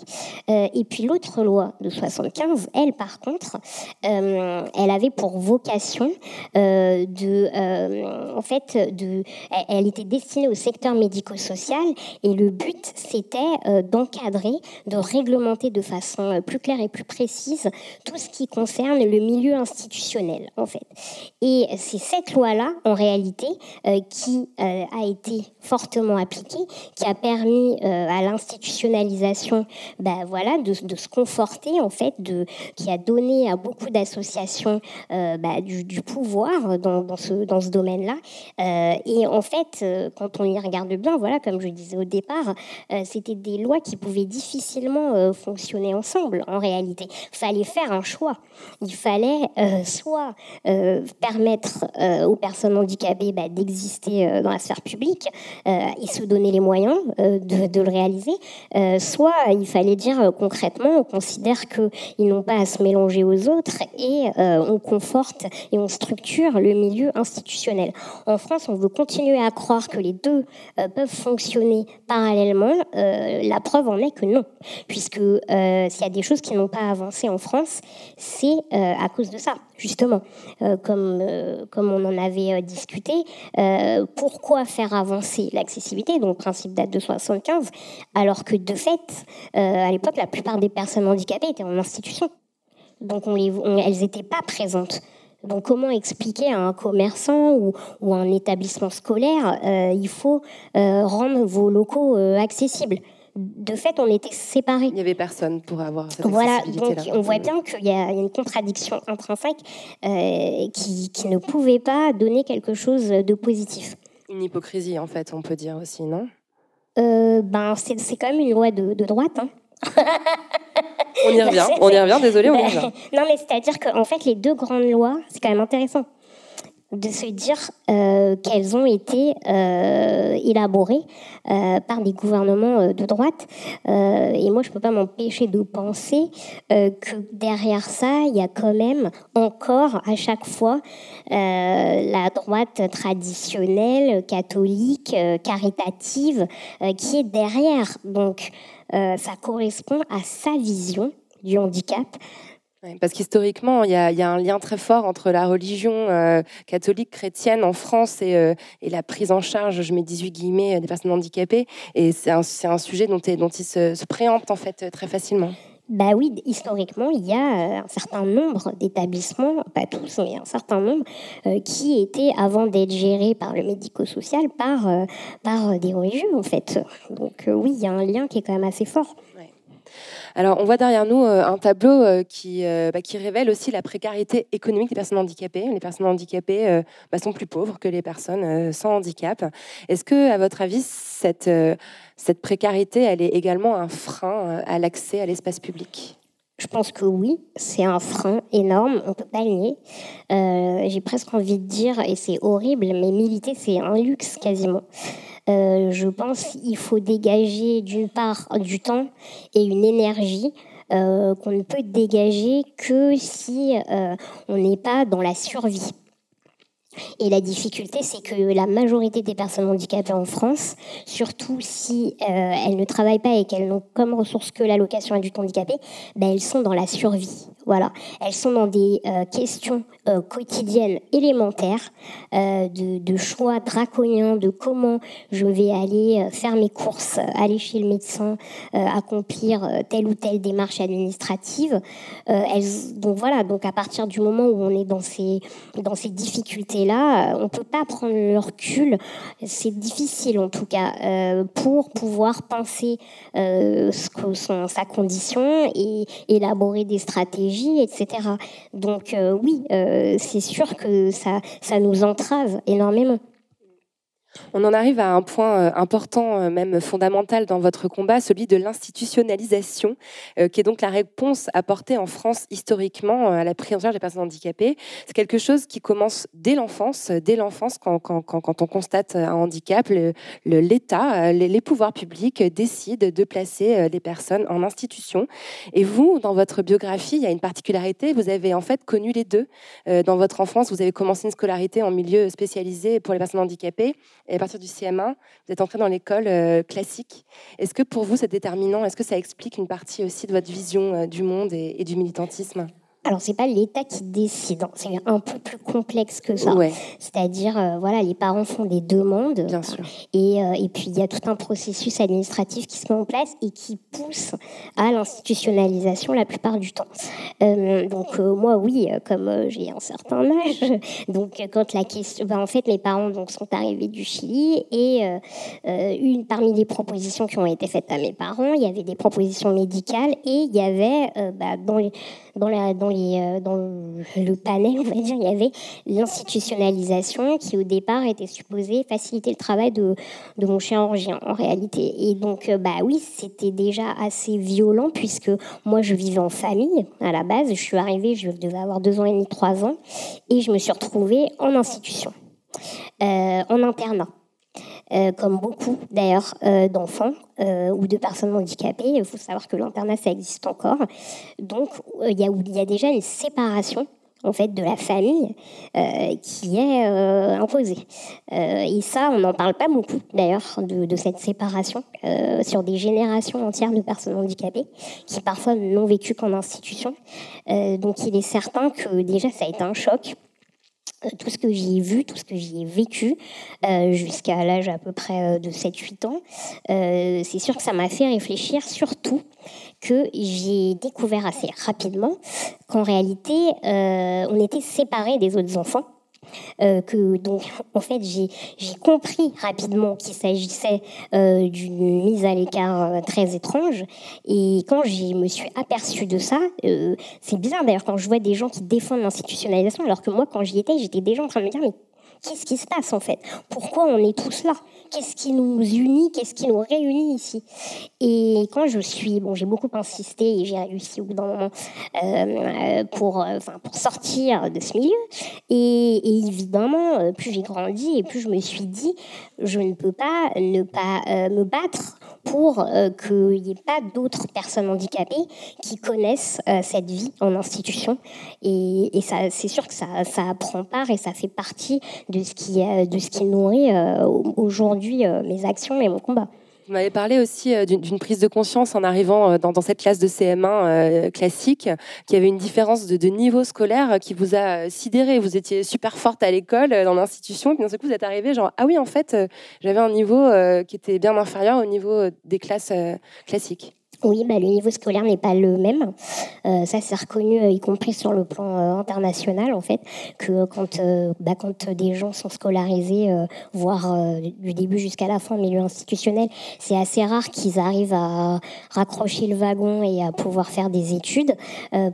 Euh, et puis l'autre loi de 75, elle par contre, elle avait pour vocation de, en fait, de, elle était destinée au secteur médico-social et le but c'était d'encadrer, de réglementer de façon plus claire et plus précise tout ce qui concerne le milieu institutionnel, en fait. Et c'est cette loi-là, en réalité, euh, qui euh, a été fortement appliquée, qui a permis euh, à l'institutionnalisation, ben, voilà, de, se conforter, en fait, de, qui a donné à beaucoup d'associations ben, du, pouvoir dans, dans, ce, dans ce domaine-là. et en fait, quand on y regarde bien, voilà, comme je disais au départ, c'était des lois qui pouvaient difficilement fonctionner ensemble, en réalité. Il fallait faire un choix il fallait euh, soit euh, permettre euh, aux personnes handicapées bah, d'exister dans la sphère publique et se donner les moyens de, de, le réaliser, soit il fallait dire concrètement, on considère qu'ils n'ont pas à se mélanger aux autres et on conforte et on structure le milieu institutionnel. En France, on veut continuer à croire que les deux peuvent fonctionner parallèlement. la preuve en est que non, puisque s'il y a des choses qui n'ont pas avancé en France, c'est euh, à cause de ça, justement. Euh, comme, euh, comme on en avait discuté, pourquoi faire avancer l'accessibilité, donc principe date de 75, alors que de fait, à l'époque, la plupart des personnes handicapées étaient en institution. Donc on les, elles n'étaient pas présentes. Donc comment expliquer à un commerçant ou, ou un établissement scolaire, il faut rendre vos locaux accessibles? De fait, on était séparés. Il n'y avait personne pour avoir cette Voilà, donc on voit bien qu'il y a une contradiction intrinsèque euh, qui, ne pouvait pas donner quelque chose de positif. Une hypocrisie, en fait, on peut dire aussi, non? Euh, ben, c'est, quand même une loi de, droite. Hein. on y revient, on y revient, désolé, on y revient. non, mais c'est-à-dire qu'en fait, les deux grandes lois, c'est quand même intéressant de se dire euh, qu'elles ont été euh, élaborées euh, par des gouvernements de droite. et moi, je ne peux pas m'empêcher de penser que derrière ça, il y a quand même encore à chaque fois la droite traditionnelle, catholique, caritative, qui est derrière. Donc, ça correspond à sa vision du handicap, parce qu'historiquement, il y, a un lien très fort entre la religion euh, catholique chrétienne en France euh, et, la prise en charge, je mets 18 guillemets, des personnes handicapées. Et c'est un, sujet dont, ils se, se en fait très facilement. bah oui, historiquement, il y a euh, un certain nombre d'établissements, pas tous, mais un certain nombre, qui étaient, avant d'être gérés par le médico-social, par, par des religieux, en fait. Donc oui, il y a un lien qui est quand même assez fort. Alors, on voit derrière nous un tableau qui, bah, qui révèle aussi la précarité économique des personnes handicapées. Les personnes handicapées bah, sont plus pauvres que les personnes sans handicap. Est-ce que, à votre avis, cette précarité, elle est également un frein euh, à l'accès à l'espace public? Je pense que oui, c'est un frein énorme, on ne peut pas le nier. Euh, j'ai presque envie de dire, et c'est horrible, mais militer, c'est un luxe quasiment. Euh, je pense qu'il faut dégager d'une part du temps et une énergie qu'on ne peut dégager que si on n'est pas dans la survie. Et la difficulté, c'est que la majorité des personnes handicapées en France, surtout si euh, elles ne travaillent pas et qu'elles n'ont comme ressource que l'allocation adulte handicapé, ben elles sont dans la survie. Voilà, elles sont dans des euh, questions euh, quotidiennes élémentaires, de, de, choix draconiens de comment je vais aller faire mes courses, aller chez le médecin, accomplir telle ou telle démarche administrative. elles, donc voilà, donc à partir du moment où on est dans ces, dans ces difficultés là, on peut pas prendre le recul. C'est difficile en tout cas euh, pour pouvoir penser euh, ce que sa condition et élaborer des stratégies, etc. Donc euh, oui, c'est sûr que ça nous entrave énormément. On en arrive à un point euh, important, euh, même fondamental dans votre combat, celui de l'institutionnalisation, euh, qui est donc la réponse apportée en France historiquement à la prise en charge des personnes handicapées. C'est quelque chose qui commence dès l'enfance, dès l'enfance, quand, on constate un handicap, l'État, les, pouvoirs publics décident de placer les personnes en institution. Et vous, dans votre biographie, il y a une particularité, vous avez en fait connu les deux. Dans votre enfance, vous avez commencé une scolarité en milieu spécialisé pour les personnes handicapées et à partir du CM1, vous êtes entré dans l'école euh, classique. Est-ce que pour vous, c'est déterminant? Est-ce que ça explique une partie aussi de votre vision euh, du monde et du militantisme? Alors c'est pas l'État qui décide, hein. c'est un peu plus complexe que ça. C'est-à-dire, euh, voilà, les parents font des demandes, Bien sûr. Et, euh, et puis il y a tout un processus administratif qui se met en place et qui pousse à l'institutionnalisation la plupart du temps. Euh, donc moi, oui, comme j'ai un certain âge, donc quand la question, ben, en fait, mes parents donc sont arrivés du Chili et une parmi les propositions qui ont été faites à mes parents, il y avait des propositions médicales et il y avait bah, dans les dans, la, dans, les, euh, dans le panel, on va dire, il y avait l'institutionnalisation qui au départ était supposée faciliter le travail de, mon chirurgien en réalité. Et donc, euh, bah oui, c'était déjà assez violent puisque moi je vivais en famille à la base. Je suis arrivée, je devais avoir deux ans et demi, trois ans, et je me suis retrouvée en institution, euh, en internat. Euh, comme beaucoup d'ailleurs euh, d'enfants euh, ou de personnes handicapées. Il faut savoir que l'internat, ça existe encore. Donc, il y, a, déjà une séparation en fait de la famille qui est imposée. et ça, on n'en parle pas beaucoup d'ailleurs de, cette séparation sur des générations entières de personnes handicapées qui parfois n'ont vécu qu'en institution. donc il est certain que déjà ça a été un choc tout ce que j'y ai vu, tout ce que j'y ai vécu, euh, jusqu'à l'âge à peu près euh, de 7-8 ans, c'est sûr que ça m'a fait réfléchir, surtout que j'ai découvert assez rapidement qu'en réalité, on était séparés des autres enfants. Euh, que donc en fait j'ai compris rapidement qu'il s'agissait euh, d'une mise à l'écart euh, très étrange. Et quand je me suis aperçue de ça c'est bizarre d'ailleurs quand je vois des gens qui défendent l'institutionnalisation alors que moi quand j'y étais j'étais déjà en train de me dire mais qu'est-ce qui se passe en fait? Pourquoi on est tous là? Qu'est-ce qui nous unit? Qu'est-ce qui nous réunit ici? Et quand je suis, bon, j'ai beaucoup insisté et j'ai réussi au bout d'un moment euh, pour, euh, enfin, pour sortir de ce milieu. Et, évidemment, euh, plus j'ai grandi et plus je me suis dit, je ne peux pas ne pas me battre pour euh, qu'il n'y ait pas d'autres personnes handicapées qui connaissent euh, cette vie en institution. Et, et ça, c'est sûr que ça, ça prend part et ça fait partie de ce qui, de ce qui nourrit euh, aujourd'hui mes actions et mon combat. Vous m'avez parlé aussi euh, d'une prise de conscience en arrivant euh, dans, cette classe de CM1 euh, classique, qu'il y avait une différence de, niveau scolaire qui vous a sidéré. Vous étiez super forte à l'école, dans l'institution, puis d'un seul coup vous êtes arrivé genre ah oui en fait j'avais un niveau qui était bien inférieur au niveau des classes classiques. Oui, bah, le niveau scolaire n'est pas le même. Euh, ça, c'est reconnu, euh, y compris sur le plan euh, international, en fait, que quand, bah, des gens sont scolarisés, voire du début jusqu'à la fin, milieu institutionnel, c'est assez rare qu'ils arrivent à raccrocher le wagon et à pouvoir faire des études,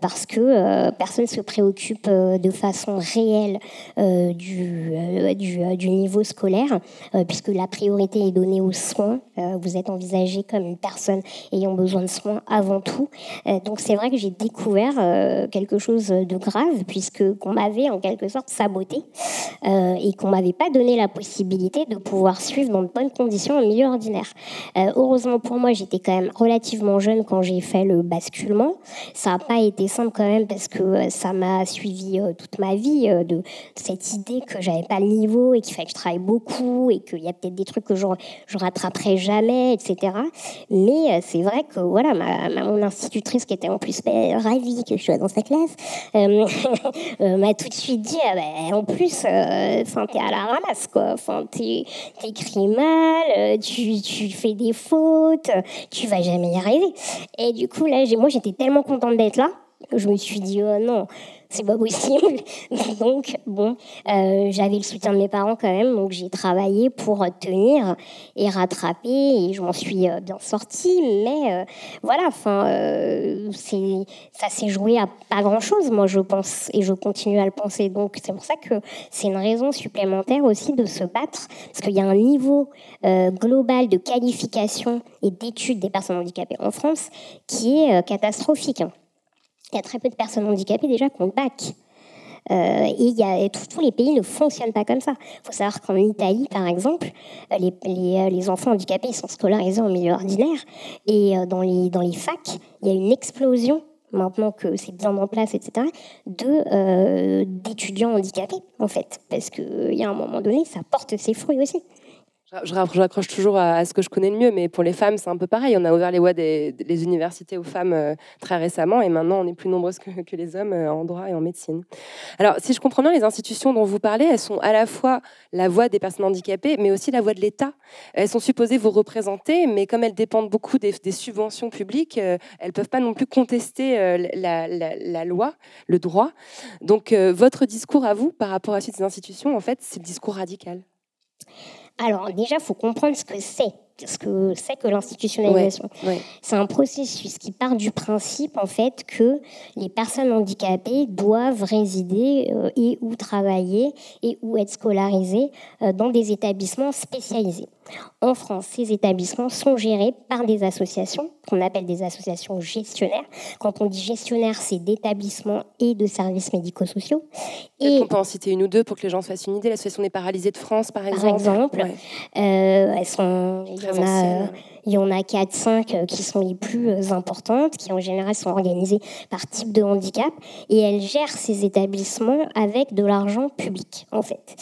parce que personne ne se préoccupe de façon réelle du, du, niveau scolaire, puisque la priorité est donnée aux soins. Vous êtes envisagé comme une personne ayant besoin de soins avant tout. Euh, donc c'est vrai que j'ai découvert euh, quelque chose de grave puisque qu'on m'avait en quelque sorte saboté euh, et qu'on m'avait pas donné la possibilité de pouvoir suivre dans de bonnes conditions en milieu ordinaire. Heureusement pour moi, j'étais quand même relativement jeune quand j'ai fait le basculement. Ça n'a pas été simple quand même parce que ça m'a suivi toute ma vie de cette idée que j'avais pas le niveau et qu'il fallait que je travaille beaucoup et qu'il y a peut-être des trucs que je, je rattraperai jamais, etc. Mais c'est vrai que voilà, ma, mon institutrice qui était en plus ben, ravie que je sois dans sa classe euh, euh, m'a tout de suite dit ah ben, en plus, euh, t'es à la ramasse quoi, enfin t'écris mal, tu, tu fais des fautes, tu vas jamais y arriver. Et du coup là, moi j'étais tellement contente d'être là je me suis dit oh non c'est pas possible. donc, bon, euh, j'avais le soutien de mes parents quand même, donc j'ai travaillé pour tenir et rattraper, et je m'en suis euh, bien sortie. Mais euh, voilà, enfin, euh, ça s'est joué à pas grand-chose, moi, je pense, et je continue à le penser. Donc, c'est pour ça que c'est une raison supplémentaire aussi de se battre, parce qu'il y a un niveau global de qualification et d'études des personnes handicapées en France qui est catastrophique. Il y a très peu de personnes handicapées déjà qui ont le bac. Euh, et y a, tous les pays ne fonctionnent pas comme ça. Il faut savoir qu'en Italie, par exemple, euh, les, euh, les enfants handicapés sont scolarisés en milieu ordinaire. Et euh, dans, les, dans les facs, il y a une explosion, maintenant que c'est bien en place, etc., de, d'étudiants handicapés, en fait. Parce qu'il y a un moment donné, ça porte ses fruits aussi. Je, raccroche- toujours à, ce que je connais le mieux, mais pour les femmes, c'est un peu pareil. On a ouvert les voies des, universités aux femmes euh, très récemment, et maintenant, on est plus nombreuses que, les hommes euh, en droit et en médecine. Alors, si je comprends bien, les institutions dont vous parlez, elles sont à la fois la voix des personnes handicapées, mais aussi la voix de l'État. Elles sont supposées vous représenter, mais comme elles dépendent beaucoup des, subventions publiques, euh, elles peuvent pas non plus contester la, la- loi, le droit. Donc, votre discours à vous, par rapport à ces institutions, en fait, c'est le discours radical. Alors, déjà, faut comprendre ce que c'est. Ce que c'est que l'institutionnalisation. Ouais, ouais. C'est un processus qui part du principe, en fait, que les personnes handicapées doivent résider euh, et ou travailler et ou être scolarisées euh, dans des établissements spécialisés. En France, ces établissements sont gérés par des associations qu'on appelle des associations gestionnaires. Quand on dit gestionnaire, c'est d'établissements et de services médico-sociaux. Et on peut en citer une ou deux pour que les gens se fassent une idée. L'association des paralysés de France, par exemple. Par exemple, Ouais. euh, elles sont, il y Très en a, anciennes. euh, il y en a 4-5 euh, qui sont les plus euh, importantes, qui en général sont organisées par type de handicap, et elles gèrent ces établissements avec de l'argent public, en fait.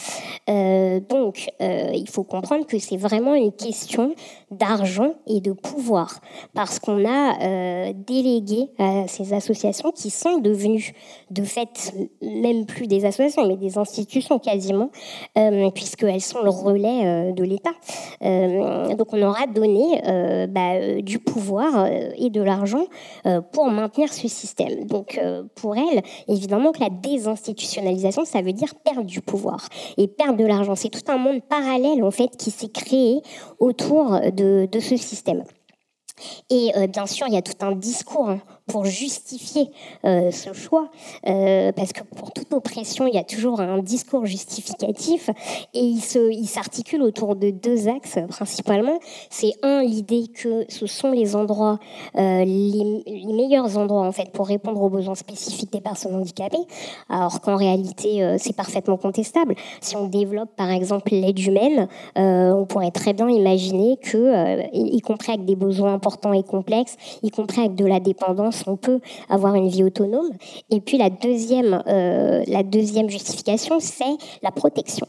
Euh, donc, il faut comprendre que c'est vraiment une question d'argent et de pouvoir, parce qu'on a délégué à ces associations qui sont devenues, de fait, même plus des associations, mais des institutions quasiment, puisqu'elles sont le relais de l'État. Donc on aura donné euh, bah, euh, du pouvoir euh, et de l'argent pour maintenir ce système. Donc pour elles, évidemment que la désinstitutionnalisation, ça veut dire perdre du pouvoir et perdre de l'argent. C'est tout un monde parallèle en fait qui s'est créé autour de, ce système. Et bien sûr, il y a tout un discours hein, pour justifier euh, ce choix, euh, parce que pour toute oppression, il y a toujours un discours justificatif, et il se, il s'articule autour de deux axes principalement. C'est un l'idée que ce sont les endroits, euh, les, les meilleurs endroits en fait pour répondre aux besoins spécifiques des personnes handicapées, alors qu'en réalité, c'est parfaitement contestable. Si on développe par exemple l'aide humaine, on pourrait très bien imaginer que, y compris avec des besoins importants et complexes, y compris avec de la dépendance, on peut avoir une vie autonome. Et puis la deuxième, euh, la deuxième justification, c'est la protection.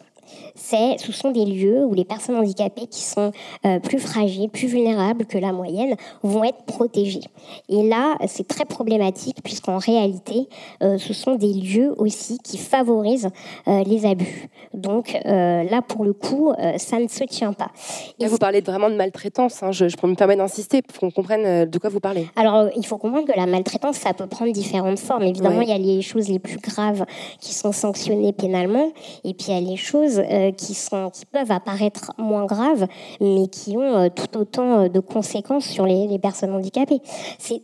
C'est, ce sont des lieux où les personnes handicapées qui sont euh, plus fragiles, plus vulnérables que la moyenne, vont être protégées. Et là, c'est très problématique puisqu'en réalité, euh, ce sont des lieux aussi qui favorisent euh, les abus. Donc là, pour le coup, ça ne se tient pas. Et vous parlez vraiment de maltraitance. Hein. Je, je me permets d'insister pour qu'on comprenne de quoi vous parlez. Alors, il faut comprendre que la maltraitance, ça peut prendre différentes formes. Évidemment, il y a les choses les plus graves qui sont sanctionnées pénalement, et puis il y a les choses qui, sont, qui peuvent apparaître moins graves, mais qui ont euh, tout autant euh, de conséquences sur les, personnes handicapées. C'est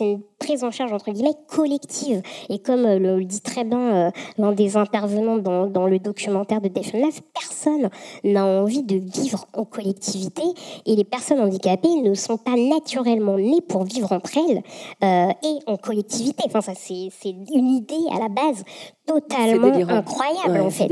une prise en charge entre guillemets collective. Et comme euh, le dit très bien l'un des intervenants dans, le documentaire de Defenlas, personne n'a envie de vivre en collectivité et les personnes handicapées ne sont pas naturellement nées pour vivre entre elles et en collectivité. Enfin, ça, c'est une idée à la base totalement incroyable en fait.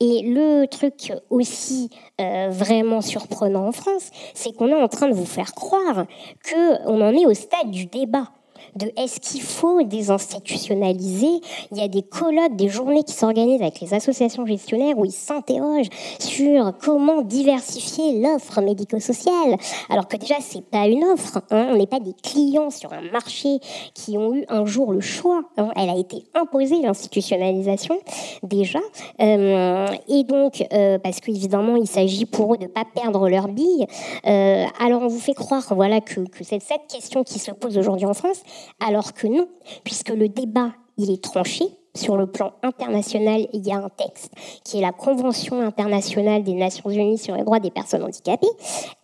Et le truc aussi euh, vraiment surprenant en France, c'est qu'on est en train de vous faire croire qu'on en est au stade du débat de est-ce qu'il faut désinstitutionnaliser? Il y a des colloques, des journées qui s'organisent avec les associations gestionnaires où ils s'interrogent sur comment diversifier l'offre médico-sociale. Alors que déjà, c'est pas une offre. Hein. On n'est pas des clients sur un marché qui ont eu un jour le choix. Hein. Elle a été imposée, l'institutionnalisation, déjà. Euh, et donc, euh, parce qu'évidemment, il s'agit pour eux de ne pas perdre leur bille. Euh, alors, on vous fait croire voilà, que, que c'est cette question qui se pose aujourd'hui en France, alors que non, puisque le débat, est tranché. Sur le plan international, il y a un texte qui est la Convention internationale des Nations Unies sur les droits des personnes handicapées.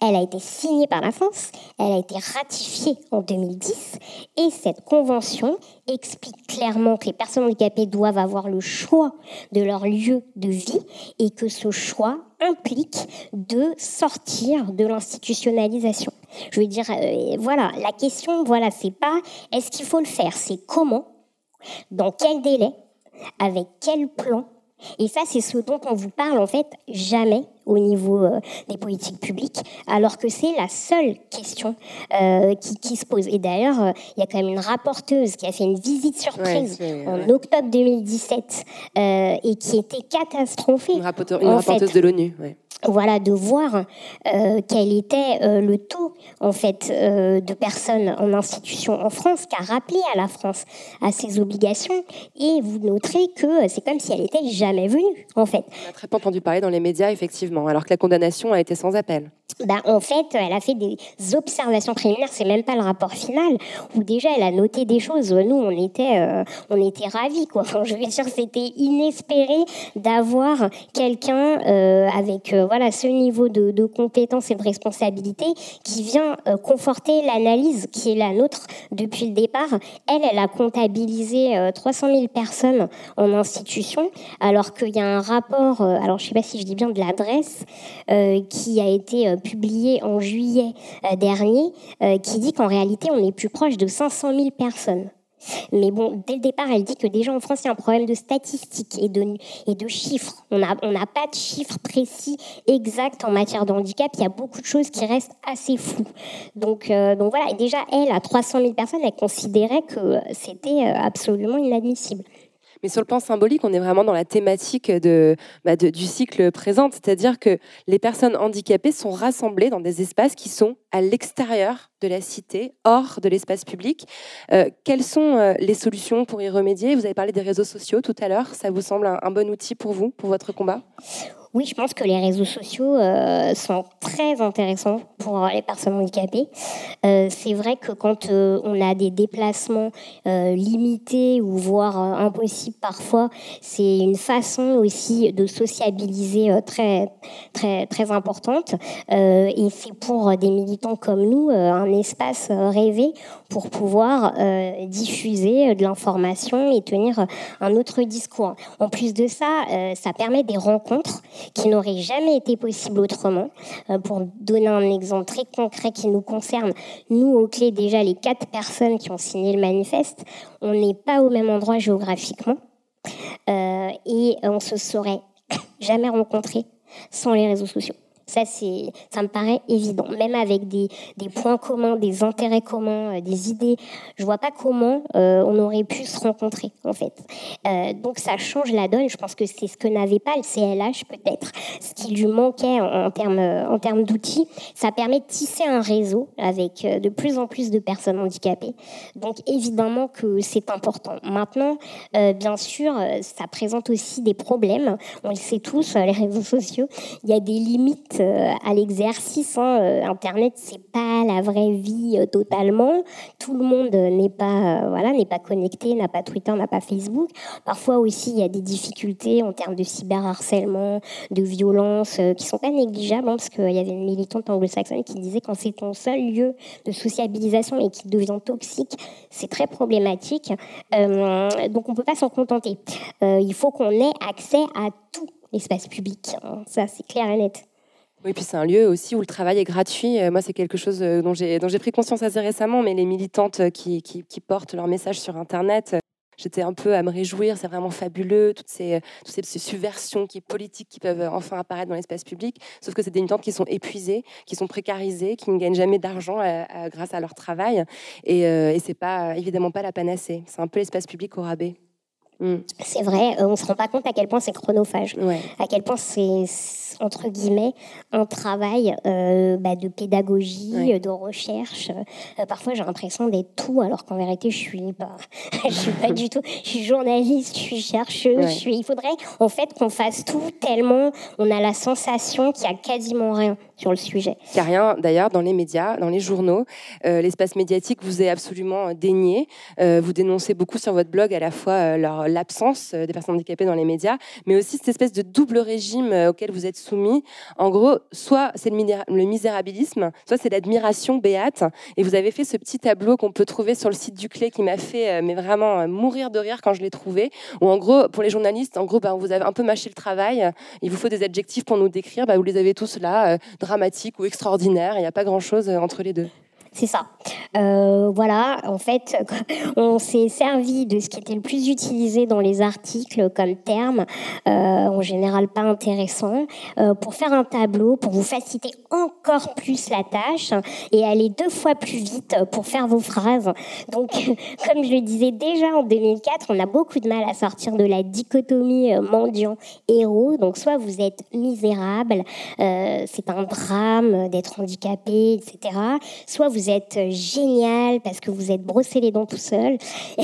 Elle a été signée par la France, elle a été ratifiée en 2010 et cette convention explique clairement que les personnes handicapées doivent avoir le choix de leur lieu de vie et que ce choix implique de sortir de l'institutionnalisation. Je veux dire, euh, voilà, la question, voilà, c'est pas est-ce qu'il faut le faire, c'est comment, dans quel délai, avec quel plan. Et ça, c'est ce dont on vous parle en fait jamais au niveau euh, des politiques publiques, alors que c'est la seule question euh, qui, se pose. Et d'ailleurs, il y a quand même une rapporteuse qui a fait une visite surprise en octobre 2017 et qui était catastrophée. Une, rapporteuse de l'ONU. Ouais voilà, de voir euh, quel était euh, le taux en fait euh, de personnes en institution en France, qu'a rappelé à la France à ses obligations, et vous noterez que c'est comme si elle était jamais venue en fait. On n'a très peu entendu parler dans les médias effectivement, alors que la condamnation a été sans appel. Ben, en fait, elle a fait des observations préliminaires, c'est même pas le rapport final, où déjà elle a noté des choses. Nous, on était, on était ravis, quoi. je veux dire, c'était inespéré d'avoir quelqu'un avec voilà, ce niveau de, de compétence et de responsabilité qui vient euh, conforter l'analyse qui est la nôtre depuis le départ. Elle, elle a comptabilisé 300 euh, 000 personnes en institution, alors qu'il y a un rapport, euh, alors je sais pas si je dis bien de l'adresse, qui a été publié en juillet dernier, qui dit qu'en réalité, on est plus proche de 500 000 personnes. Mais bon, dès le départ, elle dit que déjà en France, il y a un problème de statistiques et de, chiffres. On n'a pas de chiffres précis exacts en matière de handicap. Il y a beaucoup de choses qui restent assez floues. Donc, euh, donc voilà, et déjà, elle, à 300 000 personnes, elle considérait que c'était euh, absolument inadmissible. Mais sur le plan symbolique, on est vraiment dans la thématique de, bah, du cycle présent, c'est-à-dire que les personnes handicapées sont rassemblées dans des espaces qui sont à l'extérieur de la cité, hors de l'espace public. Euh, quelles sont euh, les solutions pour y remédier? Vous avez parlé des réseaux sociaux tout à l'heure. Ça vous semble un bon outil pour vous, pour votre combat? Oui, je pense que les réseaux sociaux euh, sont très intéressants pour les personnes handicapées. Euh, c'est vrai que quand euh, on a des déplacements limités ou voire impossibles parfois, c'est une façon aussi de sociabiliser très très très importante. et c'est pour des militants comme nous un espace rêvé pour pouvoir diffuser de l'information et tenir un autre discours. En plus de ça, ça permet des rencontres qui n'aurait jamais été possible autrement. Euh, pour donner un exemple très concret qui nous concerne, nous, au clé, déjà les quatre personnes qui ont signé le manifeste, on n'est pas au même endroit géographiquement euh, et on se serait jamais rencontrés sans les réseaux sociaux. Ça, ça me paraît évident. Même avec des, points communs, des intérêts communs, euh, des idées, je vois pas comment euh, on aurait pu se rencontrer, en fait. Euh, donc, ça change la donne. Je pense que c'est ce que n'avait pas le CLH, peut-être, ce qui lui manquait en termes, en termes d'outils. Ça permet de tisser un réseau avec de plus en plus de personnes handicapées. Donc, évidemment que c'est important. Maintenant, bien sûr, ça présente aussi des problèmes. On le sait tous, les réseaux sociaux. Il y a des limites euh, à l'exercice. Hein. Euh, Internet, c'est pas la vraie vie euh, totalement. Tout le monde n'est pas, voilà, n'est pas connecté, n'a pas Twitter, n'a pas Facebook. Parfois aussi, il y a des difficultés en termes de cyberharcèlement, de violence, qui sont pas négligeables, hein, parce qu'il y avait une militante anglo-saxonne qui disait quand c'est ton seul lieu de sociabilisation et qui devient toxique, c'est très problématique. donc on peut pas s'en contenter. il faut qu'on ait accès à tout l'espace public. Hein. Ça, c'est clair et net. Oui, puis c'est un lieu aussi où le travail est gratuit. Euh, moi, c'est quelque chose euh, dont j'ai, dont j'ai pris conscience assez récemment, mais les militantes euh, qui, qui, portent leur message sur Internet, j'étais un peu à me réjouir, c'est vraiment fabuleux, toutes ces, toutes ces, subversions qui, politiques qui peuvent enfin apparaître dans l'espace public, sauf que c'est des militantes qui sont épuisées, qui sont précarisées, qui ne gagnent jamais d'argent grâce à leur travail, et, et c'est pas, évidemment pas la panacée. C'est un peu l'espace public au rabais. Mm. C'est vrai, on ne se rend pas compte à quel point c'est chronophage, à quel point c'est entre guillemets, un travail euh, bah, de pédagogie, de recherche. Euh, parfois, j'ai l'impression d'être tout, alors qu'en vérité, je suis pas, je suis pas du tout. Je suis journaliste, je suis chercheuse. Je suis... Il faudrait en fait qu'on fasse tout tellement on a la sensation qu'il y a quasiment rien sur le sujet. Il n'y a rien d'ailleurs dans les médias, dans les journaux. Euh, l'espace médiatique vous est absolument dénié. vous dénoncez beaucoup sur votre blog à la fois l'absence des personnes handicapées dans les médias, mais aussi cette espèce de double régime auquel vous êtes soumis. En gros, soit c'est le misérabilisme, soit c'est l'admiration béate. Et vous avez fait ce petit tableau qu'on peut trouver sur le site du Clé qui m'a fait euh, mais vraiment euh, mourir de rire quand je l'ai trouvé. Où en gros, pour les journalistes, en gros, bah, vous avez un peu mâché le travail. Il vous faut des adjectifs pour nous décrire. Bah, vous les avez tous là, euh, dramatique ou extraordinaire. Il n'y a pas grand-chose entre les deux. C'est ça. Euh, voilà, en fait, on s'est servi de ce qui était le plus utilisé dans les articles comme terme, euh, en général pas intéressant, euh, pour faire un tableau, pour vous faciliter encore plus la tâche et aller deux fois plus vite pour faire vos phrases. Donc, comme je le disais déjà en 2004, on a beaucoup de mal à sortir de la dichotomie mendiant-héros. Donc, soit vous êtes misérable, c'est un drame d'être handicapé, etc. Soit vous vous êtes euh, génial parce que vous êtes brossé les dents tout seul.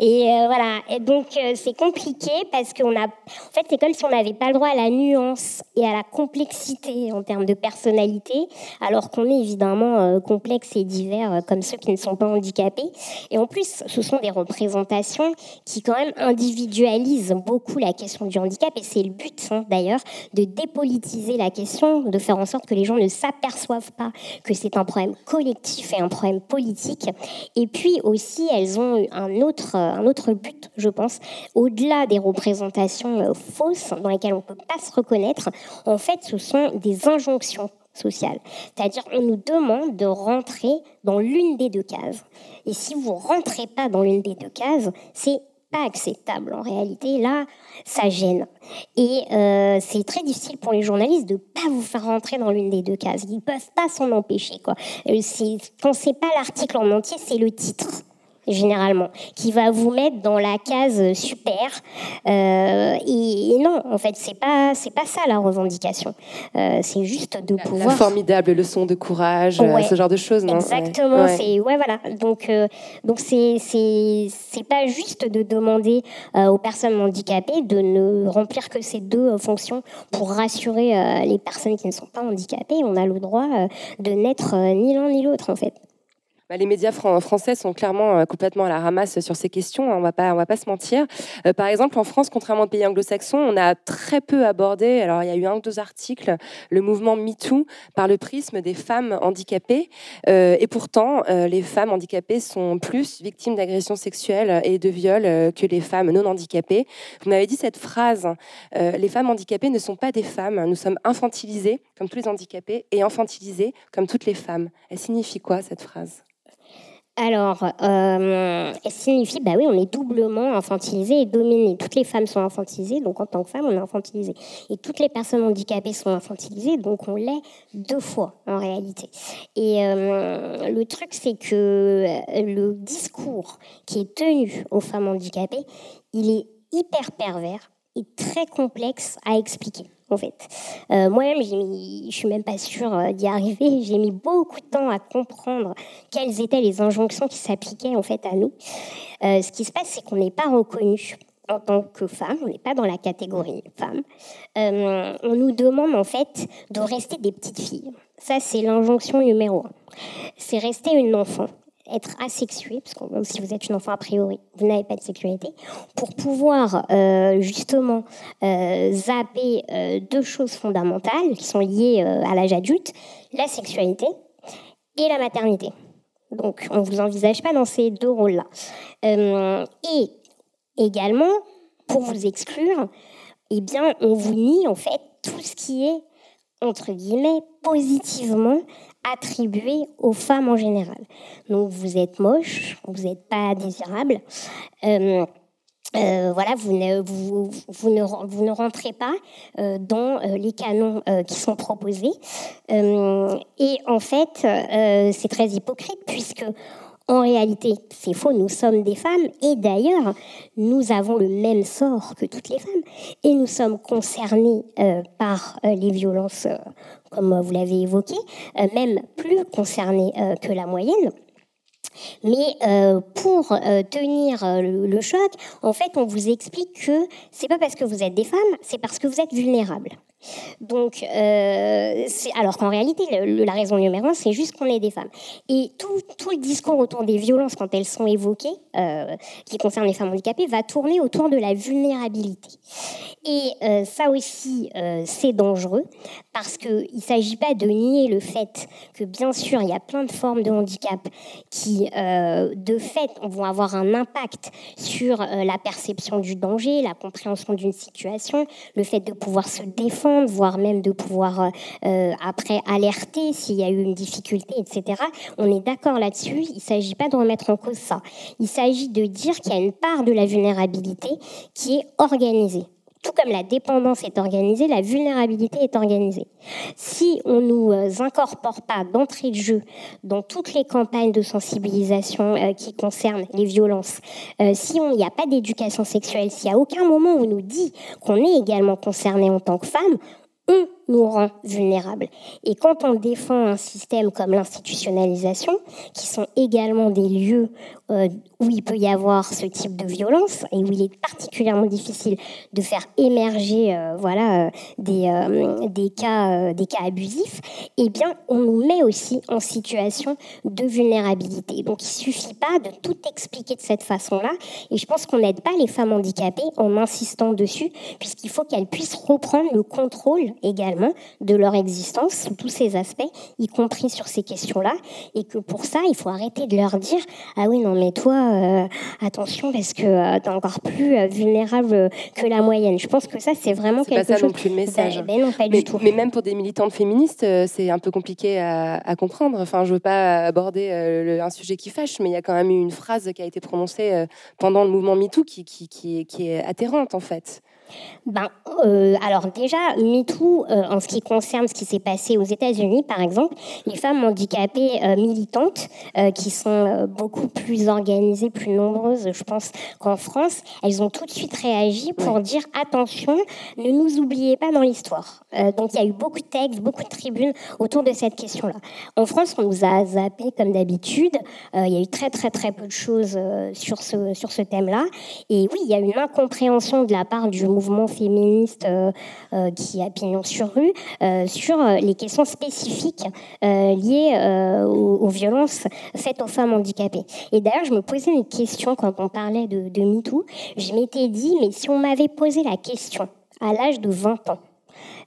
et, euh, voilà. Et donc, euh, c'est compliqué parce qu'on a. En fait, c'est comme si on n'avait pas le droit à la nuance et à la complexité en termes de personnalité, alors qu'on est évidemment complexe et divers comme ceux qui ne sont pas handicapés. Et en plus, ce sont des représentations qui, quand même, individualisent beaucoup la question du handicap. Et c'est le but, hein, d'ailleurs, de dépolitiser la question, de faire en sorte que les gens ne s'aperçoivent pas que c'est un problème collectif fait un problème politique. Et puis aussi, elles ont un autre, un autre but, je pense, au-delà des représentations euh, fausses dans lesquelles on ne peut pas se reconnaître. En fait, ce sont des injonctions sociales. C'est-à-dire, on nous demande de rentrer dans l'une des deux cases. Et si vous rentrez pas dans l'une des deux cases, c'est pas acceptable en réalité. Là, ça gêne. Et euh, c'est très difficile pour les journalistes de pas vous faire rentrer dans l'une des deux cases. Ils peuvent pas s'en empêcher. Quoi. Euh, quand c'est pas l'article en entier, c'est le titre généralement, qui va vous mettre dans la case super. Euh, et, non, en fait, c'est pas c'est pas ça la revendication. Euh, c'est juste de pouvoir. La formidable leçon de courage, euh, ce genre de choses, non? Exactement. Ouais. C'est ouais, voilà. Donc donc c'est c'est c'est pas juste de demander aux personnes handicapées de ne remplir que ces deux fonctions pour rassurer les personnes qui ne sont pas handicapées. On a le droit de n'être ni l'un ni l'autre, en fait. Bah, les médias français sont clairement euh, complètement à la ramasse sur ces questions. Hein, on va pas, on va pas se mentir. Euh, par exemple, en France, contrairement aux pays anglo-saxons, on a très peu abordé. Alors, il y a eu un ou deux articles, le mouvement #MeToo par le prisme des femmes handicapées. Euh, et pourtant, les femmes handicapées sont plus victimes d'agressions sexuelles et de viols que les femmes non handicapées. Vous m'avez dit cette phrase les femmes handicapées ne sont pas des femmes. Nous sommes infantilisées comme tous les handicapés et infantilisées comme toutes les femmes. Elle signifie quoi cette phrase? Alors, euh, signifie, bah oui, on est doublement infantilisé et dominé. Toutes les femmes sont infantilisées, donc en tant que femme, on est infantilisé. Et toutes les personnes handicapées sont infantilisées, donc on l'est deux fois en réalité. Et euh, le truc, c'est que euh, le discours qui est tenu aux femmes handicapées, il est hyper pervers et très complexe à expliquer en fait. Euh, Moi-même, je suis même pas sûre euh, d'y arriver. J'ai mis beaucoup de temps à comprendre quelles étaient les injonctions qui s'appliquaient en fait à nous. Euh, ce qui se passe, c'est qu'on n'est pas reconnu en tant que femme, on n'est pas dans la catégorie femme. On nous demande en fait de rester des petites filles. Ça, c'est l'injonction numéro un. C'est rester une enfant être asexué, parce que si vous êtes une enfant a priori, vous n'avez pas de sexualité, pour pouvoir euh, justement euh, zapper euh, deux choses fondamentales qui sont liées à l'âge adulte, la sexualité et la maternité. Donc on ne vous envisage pas dans ces deux rôles-là. Et également, pour vous exclure, eh bien, on vous nie en fait tout ce qui est entre guillemets positivement attribué aux femmes en général. Donc vous êtes moche, vous n'êtes pas désirable. Euh, euh, voilà, vous ne, rentrez pas euh, dans les canons qui sont proposés. Et en fait, c'est très hypocrite puisque en réalité, c'est faux, nous sommes des femmes et d'ailleurs, nous avons le même sort que toutes les femmes et nous sommes concernés euh, par euh, les violences, euh, comme vous l'avez évoqué, euh, même plus concernés que la moyenne. Mais pour tenir le, le choc, en fait, on vous explique que c'est pas parce que vous êtes des femmes, c'est parce que vous êtes vulnérables. Donc, euh, alors qu'en réalité, la raison numéro un, c'est juste qu'on est des femmes. Et tout, tout le discours autour des violences, quand elles sont évoquées, euh, qui concernent les femmes handicapées, va tourner autour de la vulnérabilité. Et euh, ça aussi, euh, c'est dangereux, parce qu'il ne s'agit pas de nier le fait que, bien sûr, il y a plein de formes de handicap qui, euh, de fait, vont avoir un impact sur la perception du danger, la compréhension d'une situation, le fait de pouvoir se défendre, voire même de pouvoir après alerter s'il y a eu une difficulté, etc. On est d'accord là-dessus. Il ne s'agit pas de remettre en cause ça. Il s'agit de dire qu'il y a une part de la vulnérabilité qui est organisée. Tout comme la dépendance est organisée, la vulnérabilité est organisée. Si on ne nous euh, incorpore pas d'entrée de jeu dans toutes les campagnes de sensibilisation euh, qui concernent les violences, euh, si on n'y a pas d'éducation sexuelle, n'y a aucun moment on nous dit qu'on est également concerné en tant que femme, on nous rend vulnérables. Et quand on défend un système comme l'institutionnalisation, qui sont également des lieux euh, où il peut y avoir ce type de violence et où il est particulièrement difficile de faire émerger euh, voilà, euh, des, des, cas, des cas abusifs, eh bien, on nous met aussi en situation de vulnérabilité. Donc, il suffit pas de tout expliquer de cette façon-là. Et je pense qu'on n'aide pas les femmes handicapées en insistant dessus, puisqu'il faut qu'elles puissent reprendre le contrôle également de leur existence sous tous ces aspects, y compris sur ces questions-là. Et que pour ça, il faut arrêter de leur dire Ah oui, non, mais toi, euh, attention, parce que euh, tu es encore plus euh, vulnérable que la moyenne. Je pense que ça, c'est vraiment C'est pas quelque ça chose. non plus le message. Ben- ben non, pas mais, du tout. mais même pour des militantes féministes, euh, c'est un peu compliqué à, à comprendre. Enfin, je veux pas aborder le- un sujet qui fâche, mais il y a quand même eu une phrase qui a été prononcée pendant le mouvement MeToo qui, qui, qui, est, qui est atterrante en fait. Ben, euh, alors déjà, MeToo, euh, en ce qui concerne ce qui s'est passé aux États-Unis, par exemple, les femmes handicapées euh, militantes, euh, qui sont beaucoup plus organisées, plus nombreuses, je pense, qu'en France, elles ont tout de suite réagi pour dire attention, ne nous oubliez pas dans l'histoire. Donc il y a eu beaucoup de textes, beaucoup de tribunes autour de cette question-là. En France, on nous a zappé comme d'habitude. Il y a eu très très très peu de choses sur ce sur ce thème-là. Et oui, il y a une incompréhension de la part du mouvement féministe euh, euh, qui a pignon sur rue euh, sur euh, les questions spécifiques euh, liées euh, aux, violences faites aux femmes handicapées. Et d'ailleurs, je me posais une question quand on parlait de, MeToo. Je m'étais dit, mais si on m'avait posé la question à l'âge de 20 ans,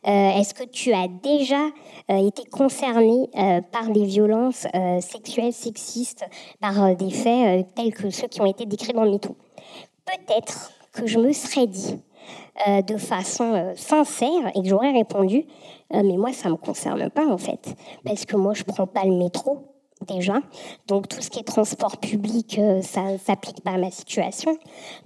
euh, Est-ce que tu as déjà euh, été concerné euh, par des violences euh, sexuelles, sexistes, par euh, des faits euh, tels que ceux qui ont été décrits dans MeToo? Peut-être que je me serais dit euh, de façon euh, sincère et que j'aurais répondu euh, mais moi ça me concerne pas en fait parce que moi je prends pas le métro déjà. Donc tout ce qui est transport public, ça ne s'applique pas à ma situation.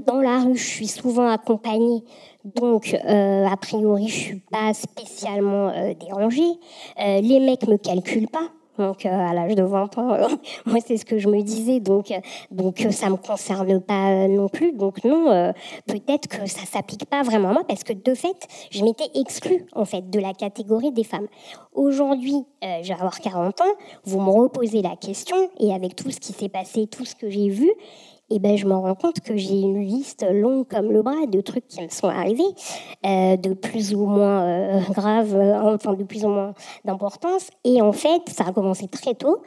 Dans la rue, je suis souvent accompagnée. Donc, a priori, je suis pas spécialement dérangée. les mecs me calculent pas. Donc euh, à l'âge de 20 ans, euh, moi c'est ce que je me disais. Donc euh, donc ça me concerne pas non plus. Donc non, peut-être que ça s'applique pas vraiment à moi parce que de fait, je m'étais exclue en fait de la catégorie des femmes. Aujourd'hui, je vais avoir 40 ans. Vous me reposez la question et avec tout ce qui s'est passé, tout ce que j'ai vu, et ben, je me rends compte que j'ai une liste longue comme le bras de trucs qui me sont arrivés, euh, de plus ou moins euh, graves, euh, enfin de plus ou moins d'importance. Et en fait, ça a commencé très tôt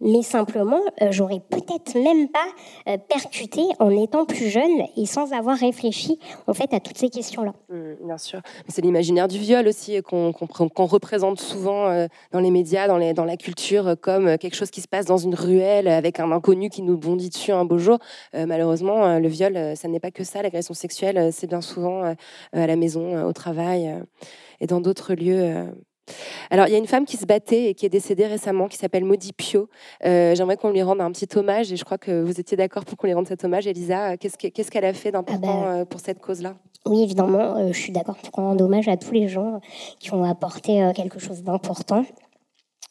mais simplement, euh, j'aurais peut-être même pas euh, percuté en étant plus jeune et sans avoir réfléchi en fait à toutes ces questions-là. Mmh, bien sûr, c'est l'imaginaire du viol aussi qu'on représente souvent euh, dans les médias, dans, dans la culture, comme quelque chose qui se passe dans une ruelle avec un inconnu qui nous bondit dessus un beau jour. malheureusement, le viol, ça n'est pas que ça. L'agression sexuelle, c'est bien souvent à la maison, au travail et dans d'autres lieux alors, il y a une femme qui se battait et qui est décédée récemment, qui s'appelle Maudit Pio. Euh, j'aimerais qu'on lui rende un petit hommage et je crois que vous étiez d'accord pour qu'on lui rende cet hommage. Elisa, qu'est-ce qu'elle a fait d'important ah ben, euh, pour cette cause-là? Oui, évidemment, euh, je suis d'accord pour qu'on rende hommage à tous les gens qui ont apporté quelque chose d'important.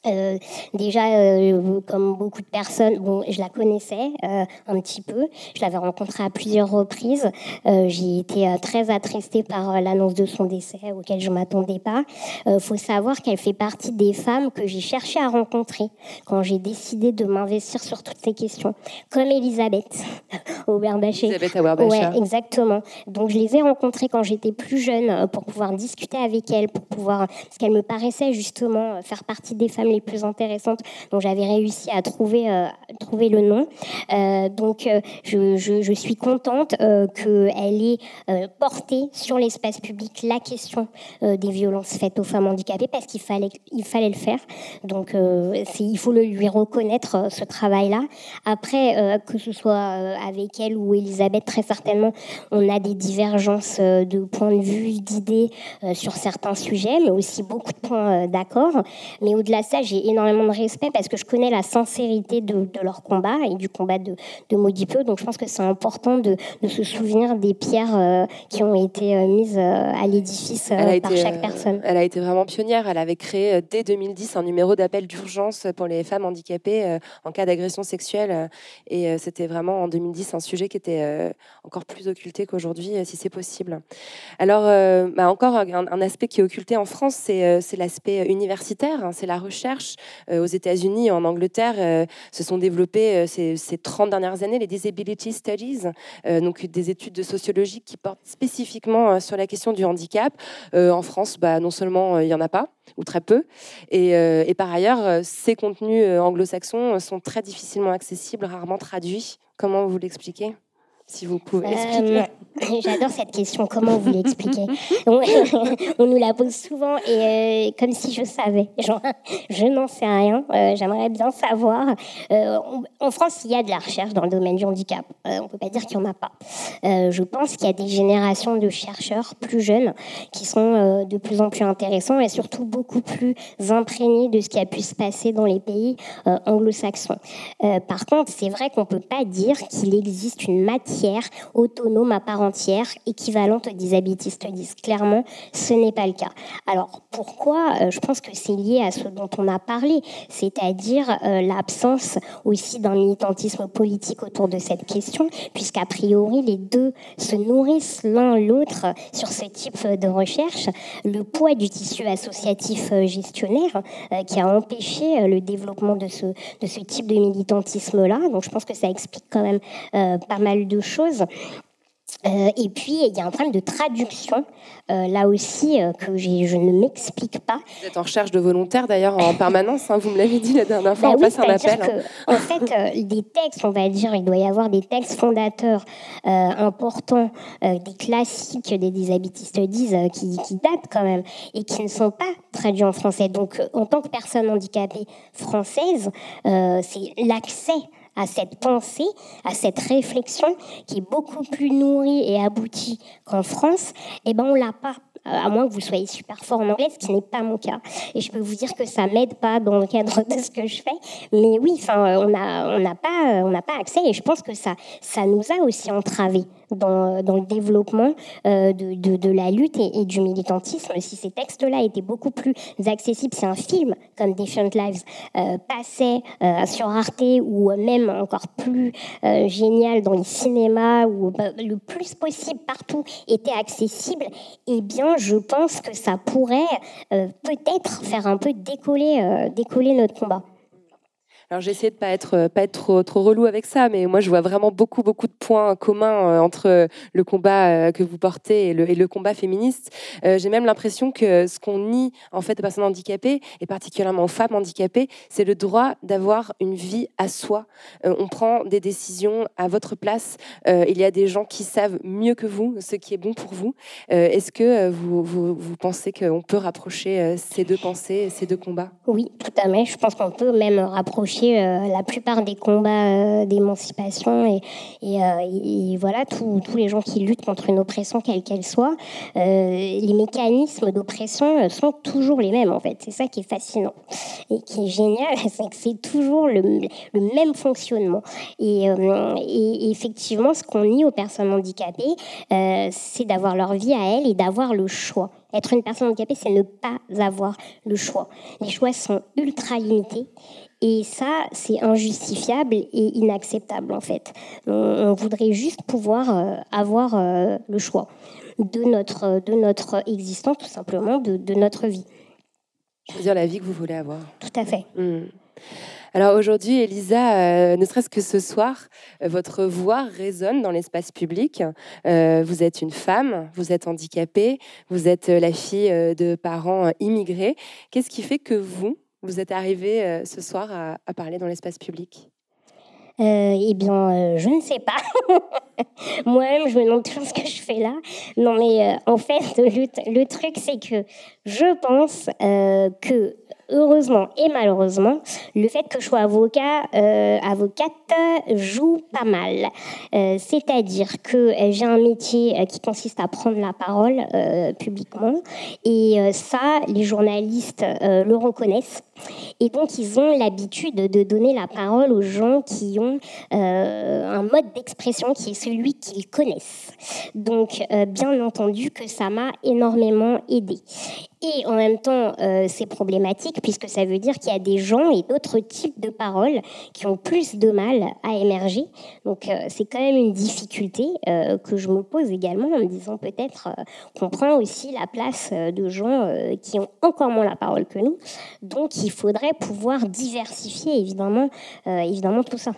Euh, déjà, euh, comme beaucoup de personnes, bon, je la connaissais euh, un petit peu. Je l'avais rencontrée à plusieurs reprises. J'ai été très attristée par l'annonce de son décès, auquel je m'attendais pas. Il faut savoir qu'elle fait partie des femmes que j'ai cherché à rencontrer quand j'ai décidé de m'investir sur toutes ces questions, comme Elisabeth Auberbaché. Elisabeth Ouais, exactement. Donc, je les ai rencontrées quand j'étais plus jeune pour pouvoir discuter avec elles, pour pouvoir, parce qu'elle me paraissait justement faire partie des femmes les plus intéressantes. Donc j'avais réussi à trouver, euh, trouver le nom. Euh, donc euh, je, je, suis contente qu'elle ait porté sur l'espace public la question des violences faites aux femmes handicapées parce qu'il fallait, il fallait le faire. Donc il faut le lui reconnaître ce travail-là. Après, que ce soit avec elle ou Elisabeth, très certainement, on a des divergences de points de vue, d'idées sur certains sujets, mais aussi beaucoup de points d'accord. Mais au-delà de ça, j'ai énormément de respect parce que je connais la sincérité de, leur combat et du combat de, de. Donc je pense que c'est important de, se souvenir des pierres euh, qui ont été euh, mises euh, à l'édifice par chaque personne. Elle a été vraiment pionnière. Elle avait créé dès 2010 un numéro d'appel d'urgence pour les femmes handicapées en cas d'agression sexuelle. Et c'était vraiment en 2010 un sujet qui était encore plus occulté qu'aujourd'hui, si c'est possible. Alors, bah, encore un, aspect qui est occulté en France, c'est l'aspect universitaire, hein, c'est la recherche euh, aux États-Unis et en Angleterre euh, se sont développées euh, ces, ces, 30 dernières années les Disability Studies, donc des études de sociologie qui portent spécifiquement sur la question du handicap. en France, bah, non seulement il n'y en a pas, ou très peu, et, et par ailleurs, ces contenus anglo-saxons sont très difficilement accessibles, rarement traduits. Comment vous l'expliquez? Si vous pouvez expliquer. Euh, j'adore cette question. Comment vous l'expliquez on, nous la pose souvent et euh, comme si je savais. Genre, je n'en sais rien. Euh, j'aimerais bien savoir. en France, il y a de la recherche dans le domaine du handicap. on ne peut pas dire qu'il n'y en a pas. je pense qu'il y a des générations de chercheurs plus jeunes qui sont de plus en plus intéressants et surtout beaucoup plus imprégnés de ce qui a pu se passer dans les pays anglo-saxons. par contre, c'est vrai qu'on ne peut pas dire qu'il existe une matière autonome à part entière, équivalente aux disability studies. Clairement, ce n'est pas le cas. Alors, pourquoi euh, Je pense que c'est lié à ce dont on a parlé, c'est-à-dire euh, l'absence aussi d'un militantisme politique autour de cette question, puisqu'a priori, les deux se nourrissent l'un l'autre sur ce type de recherche. Le poids du tissu associatif euh, gestionnaire qui a empêché le développement de ce, de ce type de militantisme-là. Donc, je pense que ça explique quand même pas mal de choses. Euh, et puis, il y a un problème de traduction, euh, là aussi, euh, que je ne m'explique pas. Vous êtes en recherche de volontaires, d'ailleurs, en permanence. Hein, vous me l'avez dit la dernière fois, bah on passe un appel. Hein. en fait, des textes, on va dire, il doit y avoir des textes fondateurs importants, des classiques des disability studies qui, qui, datent quand même et qui ne sont pas traduits en français. Donc, en tant que personne handicapée française, c'est l'accès à cette pensée, à cette réflexion qui est beaucoup plus nourrie et aboutie qu'en France, eh ben on l'a pas. à moins que vous soyez super fort en anglais, ce qui n'est pas mon cas. Et je peux vous dire que ça m'aide pas dans le cadre de ce que je fais. Mais oui, enfin, on n'a on pas, on n'a pas accès. Et je pense que ça, ça nous a aussi entravés dans, le développement euh, de, la lutte et, du militantisme. Si ces textes-là étaient beaucoup plus accessibles, si un film comme Different Lives euh, passait euh, sur Arte ou même encore plus génial dans les cinémas ou bah, le plus possible partout était accessible, eh bien, je pense que ça pourrait peut-être faire un peu décoller notre combat. Alors j'ai essayé de pas être euh, pas être trop relou avec ça, mais moi je vois vraiment beaucoup beaucoup de points communs euh, entre le combat euh, que vous portez et le, combat féministe. J'ai même l'impression que ce qu'on nie en fait aux personnes handicapées et particulièrement aux femmes handicapées, c'est le droit d'avoir une vie à soi. On prend des décisions à votre place. Il y a des gens qui savent mieux que vous ce qui est bon pour vous. Est-ce que vous, vous pensez qu'on peut rapprocher ces deux pensées, ces deux combats? Oui, tout à fait. Je pense qu'on peut même rapprocher euh, la plupart des combats euh, d'émancipation et, euh, voilà tous les gens qui luttent contre une oppression quelle qu'elle soit, les mécanismes d'oppression sont toujours les mêmes en fait. C'est ça qui est fascinant et qui est génial, c'est que c'est toujours le, le, même fonctionnement. Et, et effectivement, ce qu'on nie aux personnes handicapées, c'est d'avoir leur vie à elles et d'avoir le choix. Être une personne handicapée, c'est ne pas avoir le choix. Les choix sont ultra limités et ça, c'est injustifiable et inacceptable en fait. On, on voudrait juste pouvoir euh, avoir euh, le choix de notre, de notre existence, tout simplement, de, de notre vie. Choisir la vie que vous voulez avoir. Tout à fait. Mmh. Alors aujourd'hui, Elisa, euh, ne serait-ce que ce soir, euh, votre voix résonne dans l'espace public. Euh, vous êtes une femme, vous êtes handicapée, vous êtes la fille de parents immigrés. Qu'est-ce qui fait que vous, vous êtes arrivé euh, ce soir à, parler dans l'espace public? Euh, eh bien, euh, je ne sais pas. Moi-même, je me demande toujours ce que je fais là. Non, mais euh, en fait, le, truc, c'est que je pense euh, que heureusement et malheureusement, le fait que je sois avocat, euh, avocate joue pas mal. C'est-à-dire que j'ai un métier qui consiste à prendre la parole publiquement et ça, les journalistes le reconnaissent. Et donc, ils ont l'habitude de donner la parole aux gens qui ont un mode d'expression qui est celui qu'ils connaissent. Donc, bien entendu que ça m'a énormément aidé. Et en même temps, euh, c'est problématique puisque ça veut dire qu'il y a des gens et d'autres types de paroles qui ont plus de mal à émerger. Donc euh, c'est quand même une difficulté euh, que je me pose également en me disant peut-être qu'on prend aussi la place de gens qui ont encore moins la parole que nous. Donc il faudrait pouvoir diversifier évidemment, évidemment tout ça.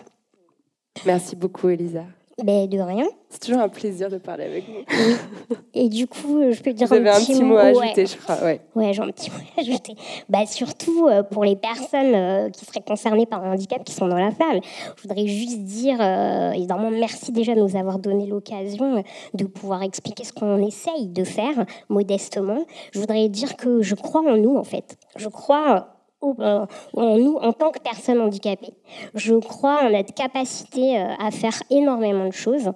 Merci beaucoup Elisa. Ben, de rien. C'est toujours un plaisir de parler avec vous. Et du coup, je peux dire vous un, avez petit un petit mot, mot à ouais. ajouter, je crois. Ouais, ouais j'ai un petit mot à ajouter. Bah, surtout euh, pour les personnes euh, qui seraient concernées par un handicap qui sont dans la salle. Je voudrais juste dire, euh, évidemment, merci déjà de nous avoir donné l'occasion de pouvoir expliquer ce qu'on essaye de faire modestement. Je voudrais dire que je crois en nous, en fait. Je crois en nous en tant que personnes handicapées. Je crois en notre capacité euh, à faire énormément de choses.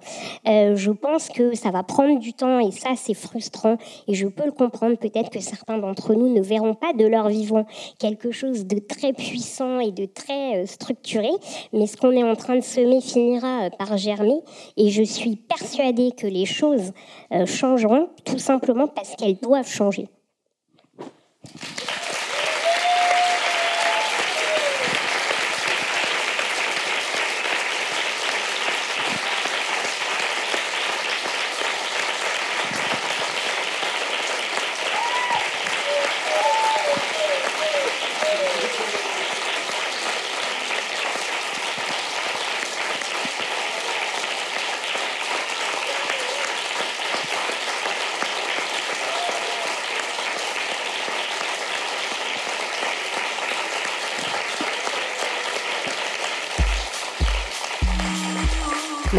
Euh, je pense que ça va prendre du temps et ça c'est frustrant et je peux le comprendre. Peut-être que certains d'entre nous ne verront pas de leur vivant quelque chose de très puissant et de très euh, structuré, mais ce qu'on est en train de semer finira par germer et je suis persuadée que les choses changeront tout simplement parce qu'elles doivent changer.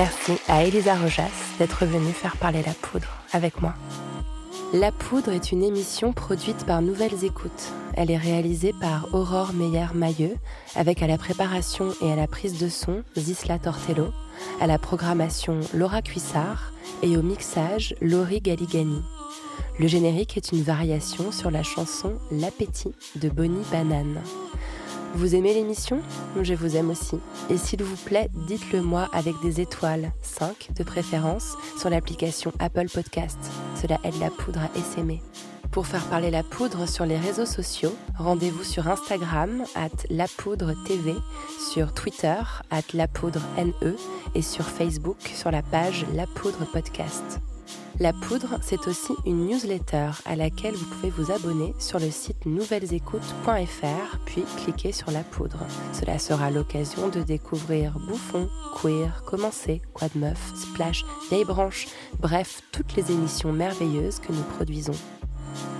Merci à Elisa Rojas d'être venue faire parler la poudre avec moi. La poudre est une émission produite par Nouvelles Écoutes. Elle est réalisée par Aurore Meyer-Mailleux, avec à la préparation et à la prise de son Zisla Tortello, à la programmation Laura Cuissard et au mixage Laurie Galigani. Le générique est une variation sur la chanson L'appétit de Bonnie Banane. Vous aimez l'émission? Je vous aime aussi. Et s'il vous plaît, dites-le moi avec des étoiles, 5 de préférence, sur l'application Apple Podcast. Cela aide la poudre à essaimer. Pour faire parler la poudre sur les réseaux sociaux, rendez-vous sur Instagram, at TV, sur Twitter, at NE, et sur Facebook sur la page La Poudre Podcast. La Poudre, c'est aussi une newsletter à laquelle vous pouvez vous abonner sur le site nouvellesécoutes.fr, puis cliquer sur La Poudre. Cela sera l'occasion de découvrir Bouffon, Queer, Commencer, Quoi de Meuf, Splash, Vieille Branche, bref, toutes les émissions merveilleuses que nous produisons.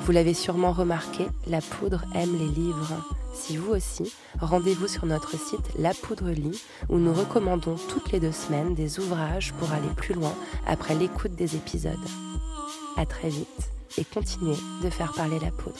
Vous l'avez sûrement remarqué, La Poudre aime les livres. Si vous aussi, rendez-vous sur notre site La Poudre Lit où nous recommandons toutes les deux semaines des ouvrages pour aller plus loin après l'écoute des épisodes. À très vite et continuez de faire parler la poudre.